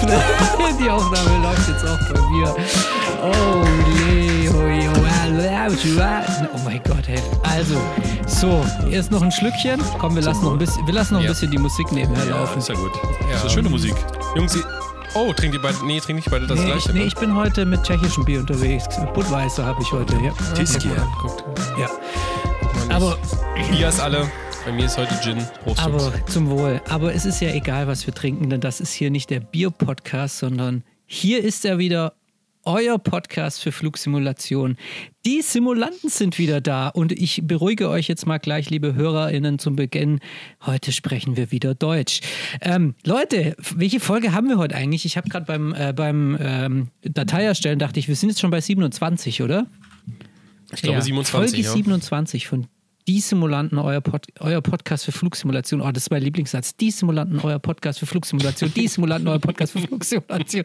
Die Aufnahme, die Aufnahme läuft jetzt auch bei mir. Oh, Leo, oh mein Gott, hey. Also, so, erst noch ein Schlückchen. Komm, wir lassen noch ein bisschen, wir lassen noch ein Ja. bisschen die Musik nebenher Ja, laufen. ist ja gut. Ja. Das ist schöne Musik. Jungs, ihr- oh, trinkt ihr beide, nee, trinkt nicht beide das Nee, ich, gleiche. nee, ne? ich bin heute mit tschechischem Bier unterwegs. Budweiser habe ich heute, ja. Tiski. Guckt, ja. Aber ist alle. Bei mir ist heute Gin. Prost, Aber zum Wohl. Aber es ist ja egal, was wir trinken, denn das ist hier nicht der Bier-Podcast, sondern hier ist er wieder. Euer Podcast für Flugsimulation. Die Simulanten sind wieder da und ich beruhige euch jetzt mal gleich, liebe HörerInnen, zum Beginn. Heute sprechen wir wieder Deutsch. Ähm, Leute, welche Folge haben wir heute eigentlich? Ich habe gerade beim, äh, beim ähm, Datei erstellen, dachte ich, wir sind jetzt schon bei 27, oder? Ich glaube 27, Folge ja. 27 von Die Simulanten, euer, Pod, euer Podcast für Flugsimulation. Oh, das ist mein Lieblingssatz. Die Simulanten, euer Podcast für Flugsimulation. Die Simulanten, euer Podcast für Flugsimulation.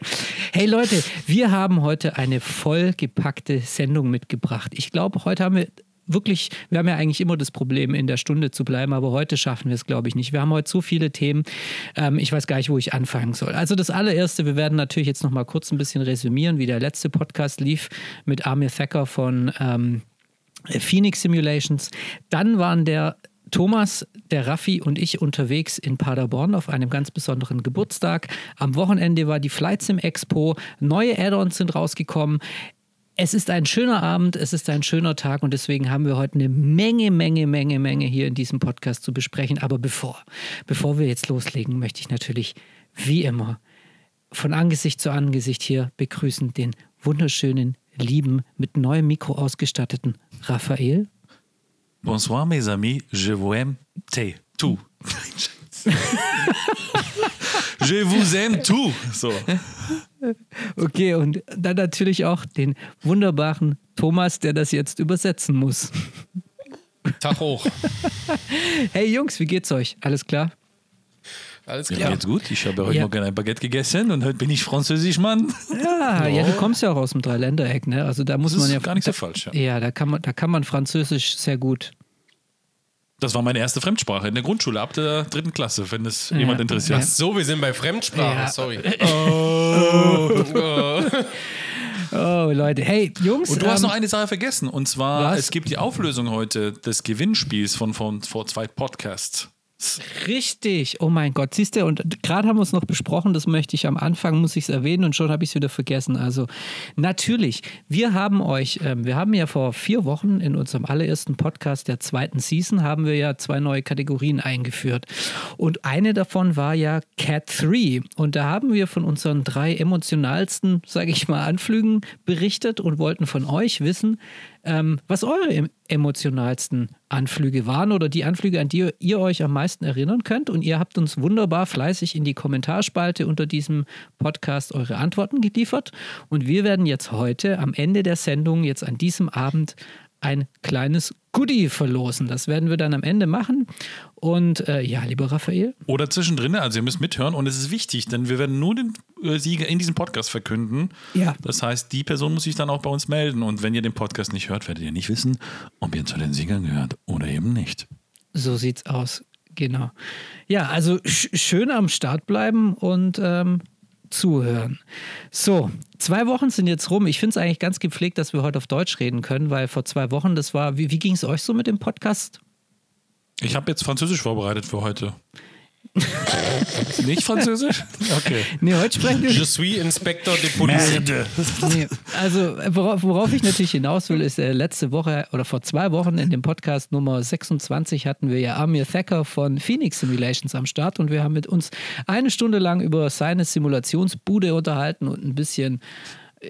Hey Leute, wir haben heute eine vollgepackte Sendung mitgebracht. Ich glaube, heute haben wir wirklich, wir haben ja eigentlich immer das Problem, in der Stunde zu bleiben, aber heute schaffen wir es, glaube ich, nicht. Wir haben heute so viele Themen, ähm, ich weiß gar nicht, wo ich anfangen soll. Also das allererste, wir werden natürlich jetzt noch mal kurz ein bisschen resümieren, wie der letzte Podcast lief mit Amir Thacker von ähm, Phoenix Simulations. Dann waren der Thomas, der Raffi und ich unterwegs in Paderborn auf einem ganz besonderen Geburtstag. Am Wochenende war die Flight Sim Expo. Neue Add-ons sind rausgekommen. Es ist ein schöner Abend, es ist ein schöner Tag und deswegen haben wir heute eine Menge, Menge, Menge, Menge hier in diesem Podcast zu besprechen. Aber bevor, bevor wir jetzt loslegen, möchte ich natürlich wie immer von Angesicht zu Angesicht hier begrüßen den wunderschönen, lieben, mit neuem Mikro ausgestatteten Raphael. Bonsoir, mes amis. Je vous aime. T. Tout. Je vous aime tout. So. Okay, und dann natürlich auch den wunderbaren Thomas, der das jetzt übersetzen muss. Tag hoch. Hey Jungs, wie geht's euch? Alles klar? Alles klar. geht's gut. Ich habe heute Ja. Morgen ein Baguette gegessen und heute bin ich Französisch, Mann. Ja, ja, du kommst ja auch aus dem Dreiländereck, ne? Also da muss Das man ist ja gar nicht so da, falsch, ja. Ja, da kann man, da kann man Französisch sehr gut. Das war meine erste Fremdsprache in der Grundschule ab der dritten Klasse, wenn es jemand interessiert. Ach so, wir sind bei Fremdsprachen. Ja. Sorry. Oh, Leute. Hey, Jungs. Und du hast ähm, noch eine Sache vergessen. Und zwar, Was? es gibt die Auflösung heute des Gewinnspiels von, von vor zwei Podcasts. Richtig. Oh mein Gott, siehst du, und gerade haben wir es noch besprochen, das möchte ich am Anfang, muss ich es erwähnen und schon habe ich es wieder vergessen. Also natürlich, wir haben euch, ähm, wir haben ja vor vier Wochen in unserem allerersten Podcast der zweiten Season, haben wir ja zwei neue Kategorien eingeführt. Und eine davon war ja Cat 3. Und da haben wir von unseren drei emotionalsten, sage ich mal, Anflügen berichtet und wollten von euch wissen, ähm, was eure em emotionalsten Anflüge waren oder die Anflüge, an die ihr euch am meisten erinnern könnt. Und ihr habt uns wunderbar fleißig in die Kommentarspalte unter diesem Podcast eure Antworten geliefert. Und wir werden jetzt heute am Ende der Sendung, jetzt an diesem Abend, ein kleines Goodie verlosen. Das werden wir dann am Ende machen. Und äh, ja, lieber Raphael, Oder zwischendrin, also ihr müsst mithören und es ist wichtig, denn wir werden nur den äh, Sieger in diesem Podcast verkünden. Ja. Das heißt, die Person muss sich dann auch bei uns melden und wenn ihr den Podcast nicht hört, werdet ihr nicht wissen, ob ihr zu den Siegern gehört oder eben nicht. So sieht's aus. Genau. Ja, also sch schön am Start bleiben und ähm, zuhören. So, zwei Wochen sind jetzt rum. Ich finde es eigentlich ganz gepflegt, dass wir heute auf Deutsch reden können, weil vor zwei Wochen, das war, wie, wie ging es euch so mit dem Podcast? Ich habe jetzt Französisch vorbereitet für heute. nicht Französisch? Okay. Nee, heute sprechen wir. Je suis Inspector de Police. Nee, also, worauf, worauf ich natürlich hinaus will, ist, äh, letzte Woche oder vor zwei Wochen in dem Podcast Nummer 26 hatten wir ja Amir Thacker von Phoenix Simulations am Start und wir haben mit uns eine Stunde lang über seine Simulationsbude unterhalten und ein bisschen.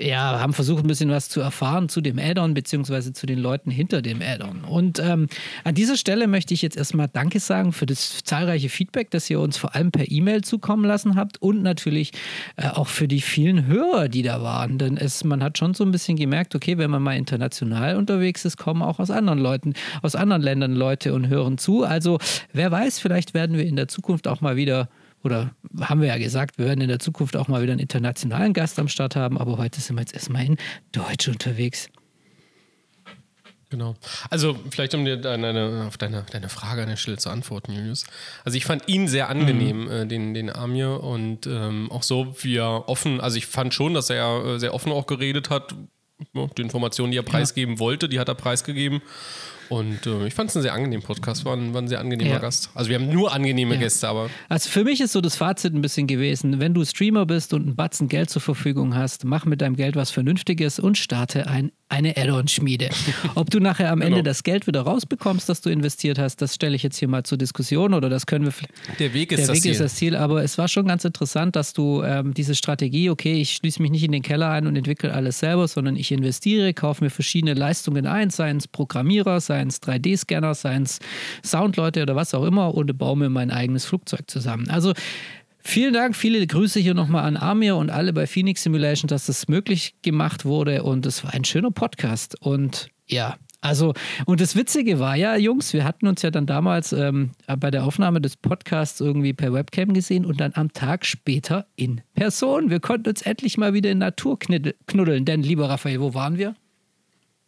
Ja, haben versucht, ein bisschen was zu erfahren zu dem Add-on, beziehungsweise zu den Leuten hinter dem Add-on. Und ähm, an dieser Stelle möchte ich jetzt erstmal Danke sagen für das zahlreiche Feedback, das ihr uns vor allem per E-Mail zukommen lassen habt und natürlich äh, auch für die vielen Hörer, die da waren. Denn es, man hat schon so ein bisschen gemerkt, okay, wenn man mal international unterwegs ist, kommen auch aus anderen Leuten, aus anderen Ländern Leute und hören zu. Also wer weiß, vielleicht werden wir in der Zukunft auch mal wieder oder haben wir ja gesagt, wir werden in der Zukunft auch mal wieder einen internationalen Gast am Start haben, aber heute sind wir jetzt erstmal in Deutsch unterwegs. Genau. Also vielleicht um dir deine, auf deine, deine Frage an der Stelle zu antworten, Julius. Also ich fand ihn sehr angenehm, äh, den, den Amir und ähm, auch so, wie er offen, also ich fand schon, dass er äh, sehr offen auch geredet hat. Ja, die Informationen, die er preisgeben wollte, die hat er preisgegeben. Und äh, ich fand es einen sehr angenehmen Podcast, war ein, war ein sehr angenehmer Ja. Gast. Also wir haben nur angenehme Gäste, aber Also für mich ist so das Fazit ein bisschen gewesen, wenn du Streamer bist und einen Batzen Geld zur Verfügung hast, mach mit deinem Geld was Vernünftiges und starte ein, eine Add-on-Schmiede. Ob du nachher am Ende Genau. das Geld wieder rausbekommst, das du investiert hast, das stelle ich jetzt hier mal zur Diskussion oder das können wir der Weg ist der das Weg Ziel. ist das Ziel, aber es war schon ganz interessant, dass du ähm, diese Strategie, okay, ich schließe mich nicht in den Keller ein und entwickle alles selber, sondern ich investiere, kaufe mir verschiedene Leistungen ein, seien es Programmierer, seien es 3D-Scanner, seien es Soundleute oder was auch immer und baue mir mein eigenes Flugzeug zusammen. Also Vielen Dank, viele Grüße hier nochmal an Amir und alle bei Phoenix Simulation, dass das möglich gemacht wurde und es war ein schöner Podcast und ja, also, und das Witzige war ja, Jungs, wir hatten uns ja dann damals ähm, bei der Aufnahme des Podcasts irgendwie per Webcam gesehen und dann am Tag später in Person. Wir konnten uns endlich mal wieder in Natur knuddeln, denn, lieber Raphael, wo waren wir?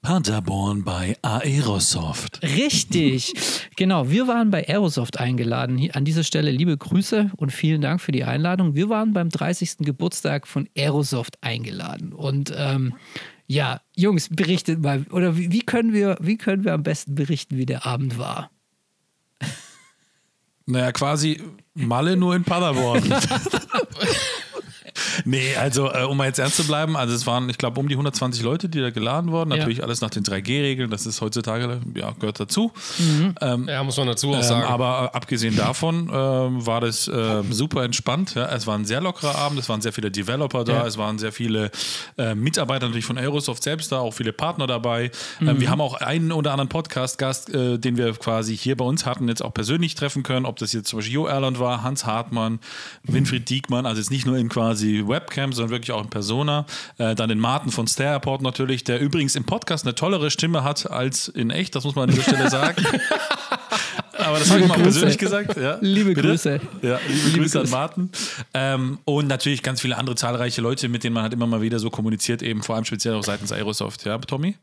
Paderborn bei Aerosoft. Richtig. genau, wir waren bei Aerosoft eingeladen. An dieser Stelle liebe Grüße und vielen Dank für die Einladung. Wir waren beim 30. Geburtstag von Aerosoft eingeladen. Und ähm, ja, Jungs, berichtet mal, oder wie, wie, können wir, wie können wir am besten berichten, wie der Abend war? Naja, quasi Malle nur in Paderborn. nee, also um mal jetzt ernst zu bleiben, also es waren, ich glaube, um die 120 Leute, die da geladen wurden. Ja. Natürlich alles nach den 3G-Regeln, das ist heutzutage, ja, gehört dazu. Ja, muss man dazu auch Ähm, sagen. aber äh, abgesehen davon ähm, war das äh, super entspannt. Ja. Es war ein sehr lockerer Abend, es waren sehr viele Developer da, Ja. es waren sehr viele äh, Mitarbeiter natürlich von Aerosoft selbst da, auch viele Partner dabei. Mhm. Ähm, wir haben auch einen oder anderen Podcast-Gast, äh, den wir quasi hier bei uns hatten, jetzt auch persönlich treffen können, ob das jetzt zum Beispiel Jo Erland war, Hans Hartmann, Winfried Diekmann, also jetzt nicht nur in quasi Webcam, sondern wirklich auch in Persona. Äh, dann den Martin von Star Airport natürlich, der übrigens im Podcast eine tollere Stimme hat als in echt, das muss man an dieser Stelle sagen. Aber das habe ich mal persönlich gesagt. Ja. Liebe Bitte? Grüße. Ja, liebe, Liebe Grüße an Grüße. Martin. Ähm, und natürlich ganz viele andere zahlreiche Leute, mit denen man halt immer mal wieder so kommuniziert, eben vor allem speziell auch seitens Aerosoft. Ja, Tommy?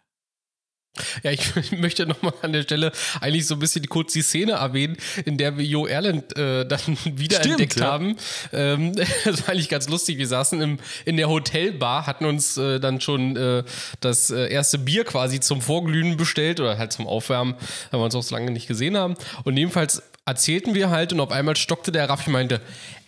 Ja, ich möchte nochmal an der Stelle eigentlich so ein bisschen kurz die Szene erwähnen, in der wir Jo Erland äh, dann wiederentdeckt ja. haben. Ähm, das war eigentlich ganz lustig. Wir saßen im, in der Hotelbar, hatten uns äh, dann schon äh, das äh, erste Bier quasi zum Vorglühen bestellt oder halt zum Aufwärmen, weil wir uns auch so lange nicht gesehen haben. Und jedenfalls erzählten wir halt und auf einmal stockte der Raffi und meinte,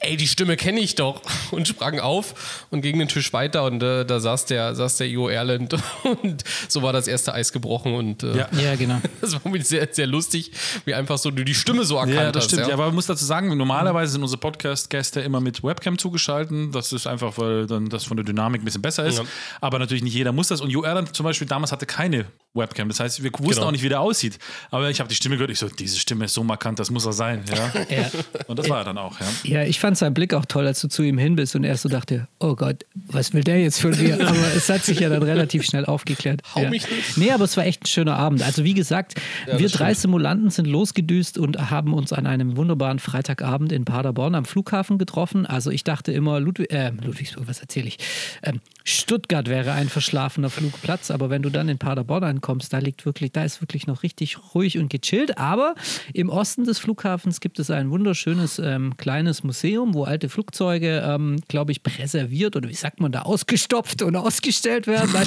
ey, die Stimme kenne ich doch und sprang auf und ging den Tisch weiter und äh, da saß der, saß der Jo Erland und so war das erste Eis gebrochen und äh, Ja. Ja, genau. das war mir sehr, sehr lustig, wie einfach so du die Stimme so erkannt Ja, das hast. stimmt. Ja. Ja. aber man muss dazu sagen, normalerweise sind unsere Podcast-Gäste immer mit Webcam zugeschalten. Das ist einfach, weil dann das von der Dynamik ein bisschen besser ist. Ja. Aber natürlich nicht jeder muss das. Und Jo Erland zum Beispiel damals hatte keine Webcam. Das heißt, wir wussten Genau. auch nicht, wie der aussieht. Aber ich habe die Stimme gehört. Ich so, diese Stimme ist so markant, das muss er sein. Ja. Ja. Und das war er dann auch. Ja. Ja, ich fand seinen Blick auch toll, als du zu ihm hin bist und er so dachte, oh Gott, was will der jetzt von mir? Aber es hat sich ja dann relativ schnell aufgeklärt. Hau ja. mich nicht. Nee, aber es war echt ein schöner Abend. Also wie gesagt, das wir drei stimmt. Simulanten sind losgedüst und haben uns an einem wunderbaren Freitagabend in Paderborn am Flughafen getroffen. Also ich dachte immer, Ludwig, äh, Ludwigsburg, was erzähle ich? Ähm, Stuttgart wäre ein verschlafener Flugplatz, aber wenn du dann in Paderborn ankommst, da liegt wirklich, da ist wirklich noch richtig ruhig und gechillt. Aber im Osten des Flughafens gibt es ein wunderschönes ähm, kleines Museum, wo alte Flugzeuge, ähm, glaube ich, präserviert oder wie sagt man da, ausgestopft und ausgestellt werden.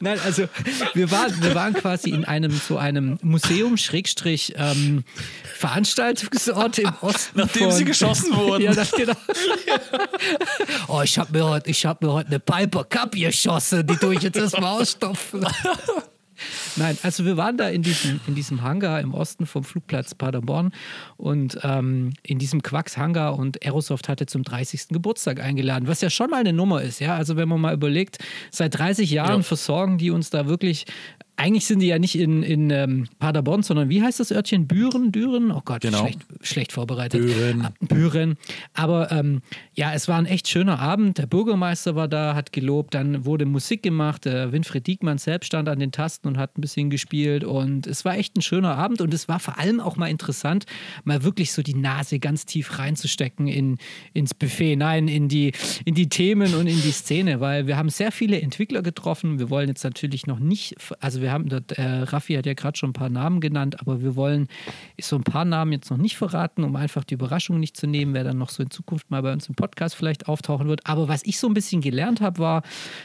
Nein, also wir waren, wir waren quasi in einem so einem Museum, Schrägstrich, ähm, Veranstaltungsort im Osten. Nachdem von, sie geschossen wurden. Ja, das, genau. oh, ich habe mir heute hab mir heute eine Piper Cup geschossen, die tue ich jetzt erstmal ausstopfen. Nein, also wir waren da in diesem, in diesem Hangar im Osten vom Flugplatz Paderborn und ähm, in diesem Quacks-Hangar und Aerosoft hatte zum 30. Geburtstag eingeladen, was ja schon mal eine Nummer ist, ja. Also wenn man mal überlegt, seit 30 Jahren Ja. versorgen die uns da wirklich eigentlich sind die ja nicht in, in ähm, Paderborn, sondern wie heißt das Örtchen? Büren, Düren? Oh Gott, Genau. schlecht, schlecht vorbereitet. Büren. Ah, Büren. Aber ähm, ja, es war ein echt schöner Abend. Der Bürgermeister war da, hat gelobt, dann wurde Musik gemacht. Der Winfried Diekmann selbst stand an den Tasten und hat ein bisschen gespielt. Und es war echt ein schöner Abend. Und es war vor allem auch mal interessant, mal wirklich so die Nase ganz tief reinzustecken in, ins Buffet, nein, in die, in die Themen und in die Szene, weil wir haben sehr viele Entwickler getroffen. Wir wollen jetzt natürlich noch nicht, also wir haben, dort, äh, Raffi hat ja gerade schon ein paar Namen genannt, aber wir wollen so ein paar Namen jetzt noch nicht verraten, um einfach die Überraschung nicht zu nehmen, wer dann noch so in Zukunft mal bei uns im Podcast vielleicht auftauchen wird. Aber was ich so ein bisschen gelernt habe, war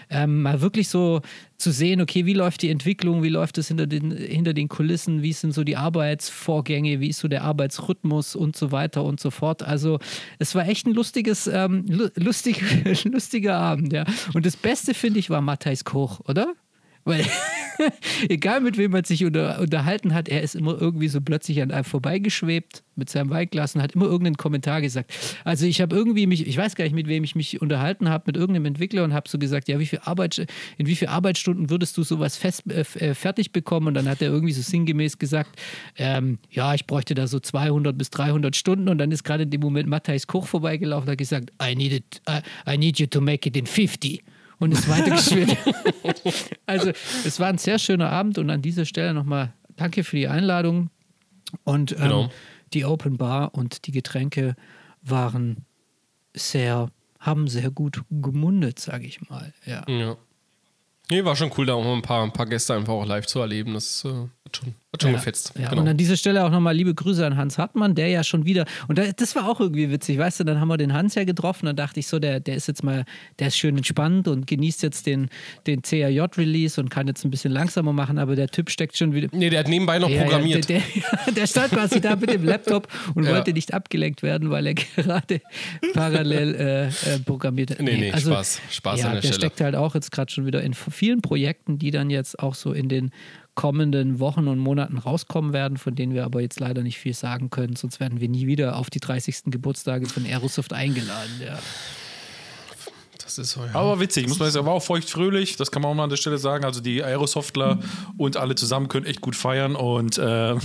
ähm, mal wirklich so zu sehen, okay, wie läuft die Entwicklung, wie läuft es hinter den, hinter den Kulissen, wie sind so die Arbeitsvorgänge, wie ist so der Arbeitsrhythmus und so weiter und so fort. Also es war echt ein lustiges, ähm, lu- lustig, lustiger Abend, ja. Und das Beste, finde ich, war Matthijs Koch, oder? Weil, egal mit wem man sich unter, unterhalten hat, er ist immer irgendwie so plötzlich an einem vorbeigeschwebt mit seinem Weinglas und hat immer irgendeinen Kommentar gesagt. Also ich habe irgendwie mich, ich weiß gar nicht, mit wem ich mich unterhalten habe, mit irgendeinem Entwickler und habe so gesagt, ja, wie viel Arbeit, in wie viel Arbeitsstunden würdest du sowas fest, äh, äh, fertig bekommen? Und dann hat er irgendwie so sinngemäß gesagt, ähm, ja, ich bräuchte da so 200 bis 300 Stunden und dann ist gerade in dem Moment Matthijs Koch vorbeigelaufen und hat gesagt, I need, it, I, I need you to make it in 50 und ist weitergeschwimmt. also es war ein sehr schöner Abend und an dieser Stelle nochmal danke für die Einladung. Und ähm, Genau. die Open Bar und die Getränke waren sehr, haben sehr gut gemundet, sage ich mal. Ja. Ja. Nee, war schon cool, da auch mal ein paar, ein paar Gäste einfach auch live zu erleben. Das äh, schon, hat schon Ja, gefetzt. Ja, genau. Und an dieser Stelle auch nochmal liebe Grüße an Hans Hartmann, der ja schon wieder, und da, das war auch irgendwie witzig, weißt du, dann haben wir den Hans ja getroffen, dann dachte ich so, der, der ist jetzt mal, der ist schön entspannt und genießt jetzt den, den CAJ-Release und kann jetzt ein bisschen langsamer machen, aber der Typ steckt schon wieder. nee, der hat nebenbei noch Ja, programmiert. Der, der, der stand quasi da mit dem Laptop und Ja. wollte nicht abgelenkt werden, weil er gerade parallel äh, äh, programmiert hat. Nee, nee, Spaß. Spaß ja, an der der Stelle. steckt halt auch jetzt gerade schon wieder in vielen Projekten, die dann jetzt auch so in den kommenden Wochen und Monaten rauskommen werden, von denen wir aber jetzt leider nicht viel sagen können, sonst werden wir nie wieder auf die 30. Geburtstage von Aerosoft eingeladen. Ja. das ist so, ja. Aber witzig, muss man sagen, war auch feuchtfröhlich, das kann man auch mal an der Stelle sagen. Also die Aerosoftler und alle zusammen können echt gut feiern und ähm,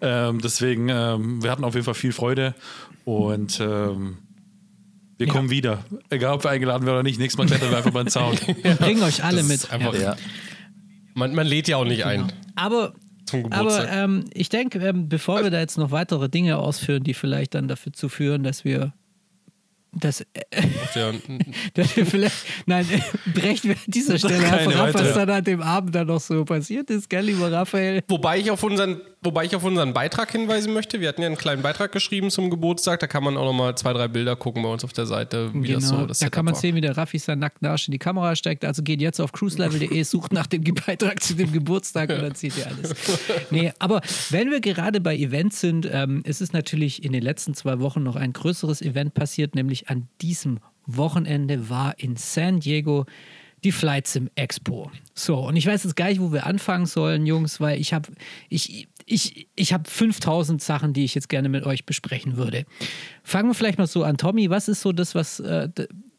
ähm, deswegen, ähm, wir hatten auf jeden Fall viel Freude und ähm, wir kommen wieder. Egal, ob wir eingeladen werden oder nicht, nächstes Mal klettern wir einfach beim Zaun. Bringen euch alle Das mit. ist einfach, ja. Man, man lädt ja auch nicht ein Aber. Aber ähm, ich denke, ähm, bevor wir da jetzt noch weitere Dinge ausführen, die vielleicht dann dafür zu führen, dass wir dass, dass wir vielleicht, nein, brechen wir an dieser Stelle ab, was dann an dem Abend dann noch so passiert ist, gell, lieber Raphael? Wobei ich, auf unseren, wobei ich auf unseren Beitrag hinweisen möchte. Wir hatten ja einen kleinen Beitrag geschrieben zum Geburtstag. Da kann man auch noch mal zwei, drei Bilder gucken bei uns auf der Seite, wie das so das da Setup kann man sehen, wie der Raffi seinen nackten Arsch in die Kamera steckt. Also geht jetzt auf cruiselevel.de, sucht nach dem Beitrag zu dem Geburtstag und dann seht ihr alles. Nee, aber wenn wir gerade bei Events sind, ähm, es ist natürlich in den letzten zwei Wochen noch ein größeres Event passiert, nämlich an diesem Wochenende war in San Diego die Flight Sim Expo. So, und ich weiß jetzt gar nicht, wo wir anfangen sollen, Jungs, weil ich habe ich, ich, ich hab 5000 Sachen, die ich jetzt gerne mit euch besprechen würde. Fangen wir vielleicht mal so an. Tommy, was ist so das, was äh,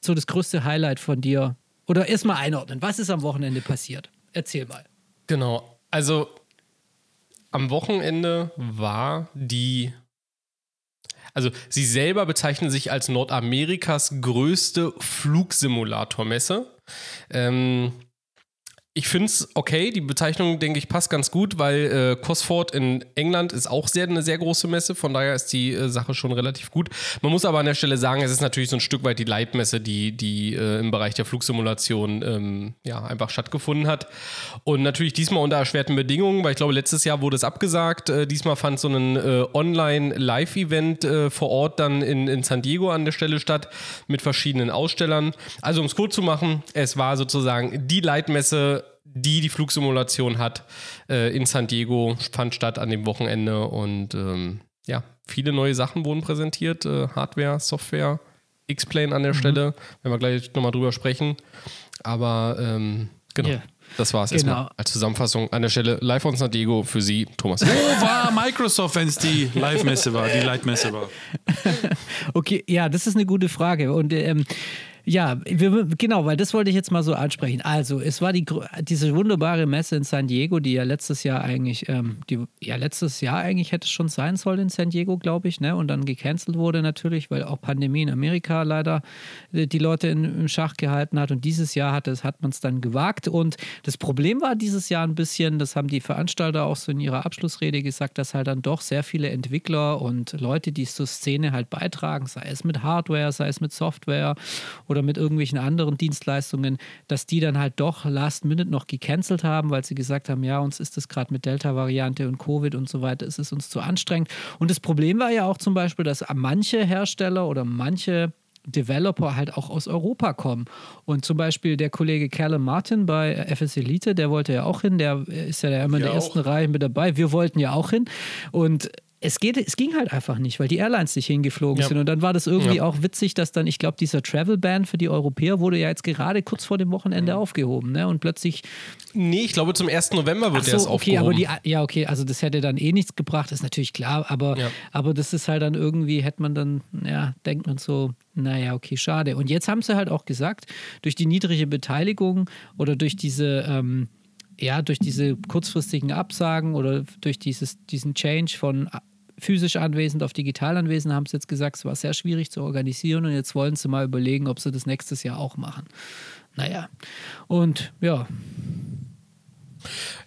so das größte Highlight von dir? Oder erstmal einordnen. Was ist am Wochenende passiert? Erzähl mal. Genau. Also am Wochenende war die. Also sie selber bezeichnen sich als Nordamerikas größte Flugsimulatormesse. Ähm, ich finde es okay, die Bezeichnung, denke ich, passt ganz gut, weil äh, Cosford in England ist auch sehr, eine sehr große Messe, von daher ist die äh, Sache schon relativ gut. Man muss aber an der Stelle sagen, es ist natürlich so ein Stück weit die Leitmesse, die, die äh, im Bereich der Flugsimulation ähm, ja, einfach stattgefunden hat. Und natürlich diesmal unter erschwerten Bedingungen, weil ich glaube, letztes Jahr wurde es abgesagt. Äh, diesmal fand so ein äh, Online-Live-Event äh, vor Ort dann in, in San Diego an der Stelle statt mit verschiedenen Ausstellern. Also um es kurz zu machen, es war sozusagen die Leitmesse, die die Flugsimulation hat, äh, in San Diego, fand statt an dem Wochenende und ähm, ja, viele neue Sachen wurden präsentiert, äh, Hardware, Software, X-Plane an der Stelle, werden wir gleich nochmal drüber sprechen, aber ähm, genau, Ja. das war es Genau. erstmal als Zusammenfassung an der Stelle live von San Diego für Sie, Thomas. Wo war Microsoft, wenn es die Live-Messe war, die Leitmesse war? Okay, ja, das ist eine gute Frage. Und ähm, Ja, wir, genau, weil das wollte ich jetzt mal so ansprechen. Also, es war die, diese wunderbare Messe in San Diego, die ja letztes Jahr eigentlich, ähm, die, ja, letztes Jahr eigentlich hätte schon sein sollen in San Diego, glaube ich, ne? Und dann gecancelt wurde natürlich, weil auch Pandemie in Amerika leider äh, die Leute in, im Schach gehalten hat. Und dieses Jahr hat, hat man es dann gewagt. Und das Problem war dieses Jahr ein bisschen, das haben die Veranstalter auch so in ihrer Abschlussrede gesagt, dass halt dann doch sehr viele Entwickler und Leute, die zur Szene halt beitragen, sei es mit Hardware, sei es mit Software oder oder mit irgendwelchen anderen Dienstleistungen, dass die dann halt doch last minute noch gecancelt haben, weil sie gesagt haben, ja, uns ist das gerade mit Delta-Variante und Covid und so weiter, es ist uns zu anstrengend. Und das Problem war ja auch zum Beispiel, dass manche Hersteller oder manche Developer halt auch aus Europa kommen. Und zum Beispiel der Kollege Callum Martin bei FS Elite, der wollte ja auch hin, der ist ja immer in der ersten Reihe mit dabei. Wir wollten ja auch hin. Und es, geht, es ging halt einfach nicht, weil die Airlines nicht hingeflogen ja. sind. Und dann war das irgendwie ja. auch witzig, dass dann, ich glaube, dieser Travel Ban für die Europäer wurde ja jetzt gerade kurz vor dem Wochenende mhm. aufgehoben. Ne? Und plötzlich. Nee, ich glaube, zum 1. November wird so, der erst okay, aufgehoben. Aber die, ja, okay, also das hätte dann eh nichts gebracht, ist natürlich klar. Aber, ja. aber das ist halt dann irgendwie, hätte man dann, ja, denkt man so, naja, okay, schade. Und jetzt haben sie halt auch gesagt, durch die niedrige Beteiligung oder durch diese. Ähm, ja, durch diese kurzfristigen Absagen oder durch dieses, diesen Change von physisch anwesend auf digital anwesend, haben sie jetzt gesagt, es war sehr schwierig zu organisieren und jetzt wollen sie mal überlegen, ob sie das nächstes Jahr auch machen. Naja, und ja,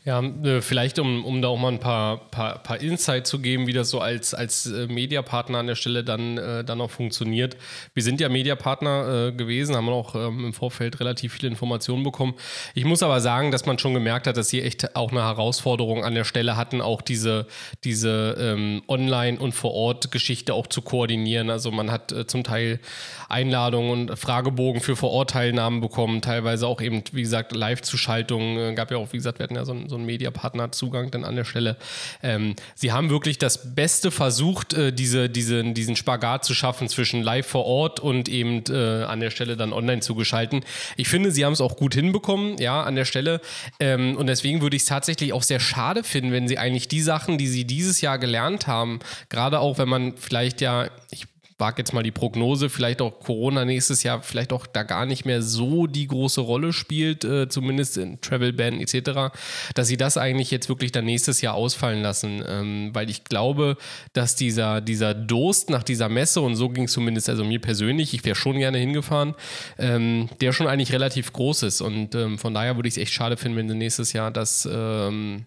ja, äh, vielleicht um, um da auch mal ein paar, paar, paar Insight zu geben, wie das so als, als äh, Mediapartner an der Stelle dann, äh, dann auch funktioniert. Wir sind ja Mediapartner gewesen, haben auch ähm, im Vorfeld relativ viele Informationen bekommen. Ich muss aber sagen, dass man schon gemerkt hat, dass sie echt auch eine Herausforderung an der Stelle hatten, auch diese, diese ähm, Online- und Vor-Ort-Geschichte auch zu koordinieren. Also man hat äh, zum Teil Einladungen und Fragebogen für Vor-Ort-Teilnahmen bekommen, teilweise auch eben, wie gesagt, Live-Zuschaltungen. Äh, gab ja auch, wie gesagt, wir hatten ja so ein so ein Mediapartner-Zugang dann an der Stelle. Ähm, sie haben wirklich das Beste versucht, äh, diese, diese, diesen Spagat zu schaffen zwischen live vor Ort und eben äh, an der Stelle dann online zugeschalten. Ich finde, sie haben es auch gut hinbekommen, ja, an der Stelle. Ähm, und deswegen würde ich es tatsächlich auch sehr schade finden, wenn sie eigentlich die Sachen, die sie dieses Jahr gelernt haben, gerade auch wenn man vielleicht ja, ich wage jetzt mal die Prognose, vielleicht auch Corona nächstes Jahr vielleicht auch da gar nicht mehr so die große Rolle spielt, äh, zumindest in Travel Ban etc., dass sie das eigentlich jetzt wirklich dann nächstes Jahr ausfallen lassen, ähm, weil ich glaube, dass dieser, dieser Durst nach dieser Messe und so ging es zumindest also mir persönlich, ich wäre schon gerne hingefahren, ähm, der schon eigentlich relativ groß ist und ähm, von daher würde ich es echt schade finden, wenn sie nächstes Jahr das ähm,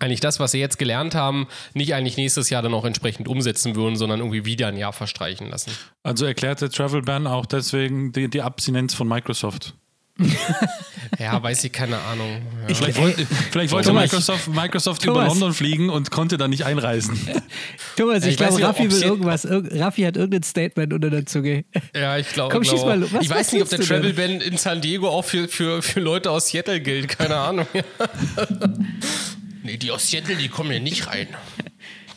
eigentlich das, was sie jetzt gelernt haben, nicht eigentlich nächstes Jahr dann auch entsprechend umsetzen würden, sondern irgendwie wieder ein Jahr verstreichen lassen. Also erklärt der Travel Ban auch deswegen die, die Abstinenz von Microsoft. ja, weiß ich, keine Ahnung. Ja. Vielleicht, wollte, vielleicht wollte Microsoft, Microsoft über London fliegen und konnte da nicht einreisen. Thomas, ich, ich glaube, Raffi will irgendwas. Raffi hat irgendein Statement unter der Zunge. Ja, ich glaube. Komm, schieß mal. Was, ich weiß nicht, ob der Travel Ban in San Diego auch für, für, für Leute aus Seattle gilt. Keine Ahnung. Nee, die aus Seattle, die kommen hier nicht rein.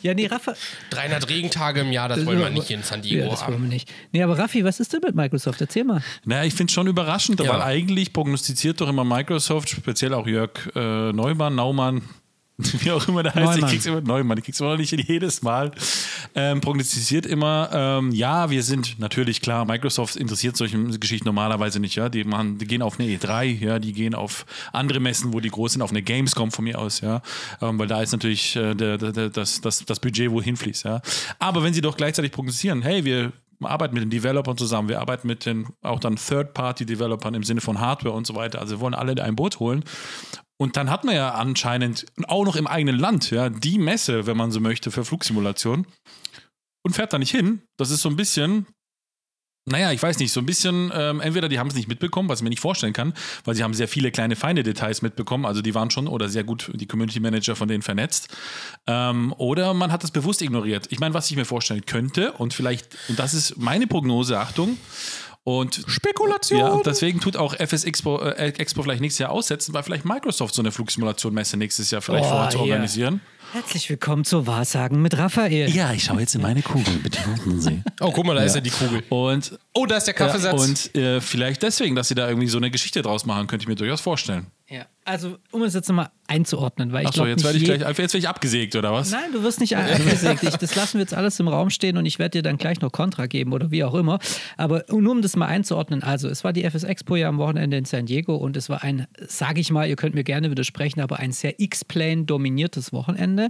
Ja, nee, Rafa. 300 Regentage im Jahr, das, das wollen wir nicht hier in San Diego ja, das haben. Wollen wir nicht. Nee, aber Raffi, was ist denn mit Microsoft? Erzähl mal. Naja, ich finde es schon überraschend, ja. weil eigentlich prognostiziert doch immer Microsoft, speziell auch Jörg äh, Neumann, Naumann, wie auch immer der heißt, Neumann. ich krieg's immer Neumann, ich krieg's immer noch nicht jedes Mal, ähm, prognostiziert immer, ähm, ja, wir sind natürlich klar, Microsoft interessiert solche Geschichten normalerweise nicht, ja, die machen, die gehen auf eine E3, ja, die gehen auf andere Messen, wo die groß sind, auf eine Gamescom von mir aus, ja, ähm, weil da ist natürlich äh, der, der, das, das, das Budget, wo hinfließt, ja. Aber wenn sie doch gleichzeitig prognostizieren, hey, wir arbeiten mit den Developern zusammen, wir arbeiten mit den auch dann Third-Party-Developern im Sinne von Hardware und so weiter. Also wir wollen alle ein Boot holen. Und dann hat man ja anscheinend auch noch im eigenen Land ja die Messe, wenn man so möchte, für Flugsimulation und fährt da nicht hin. Das ist so ein bisschen, naja, ich weiß nicht, so ein bisschen, ähm, entweder die haben es nicht mitbekommen, was ich mir nicht vorstellen kann, weil sie haben sehr viele kleine, feine Details mitbekommen, also die waren schon oder sehr gut die Community Manager von denen vernetzt. Ähm, oder man hat das bewusst ignoriert. Ich meine, was ich mir vorstellen könnte, und vielleicht, und das ist meine Prognose, Achtung, und Spekulation. Ja, deswegen tut auch FS Expo, äh, Expo vielleicht nächstes Jahr aussetzen, weil vielleicht Microsoft so eine Flugsimulation-Messe nächstes Jahr vielleicht oh, vorhat zu organisieren. Herzlich willkommen zu Wahrsagen mit Raphael. Ja, ich schaue jetzt in meine Kugel, bitte warten Sie. Oh, guck mal, da ja. ist ja die Kugel. Und, oh, da ist der Kaffeesatz. Ja, und äh, vielleicht deswegen, dass sie da irgendwie so eine Geschichte draus machen, könnte ich mir durchaus vorstellen. Ja. Also, um es jetzt nochmal einzuordnen, weil ich Achso, glaube, jetzt werde ich gleich, jetzt werde ich abgesägt, oder was? Nein, du wirst nicht abgesägt. Ich, das lassen wir jetzt alles im Raum stehen und ich werde dir dann gleich noch Kontra geben oder wie auch immer. Aber nur um das mal einzuordnen, also es war die FS Expo ja am Wochenende in San Diego und es war ein, sage ich mal, ihr könnt mir gerne widersprechen, aber ein sehr X-Plane dominiertes Wochenende.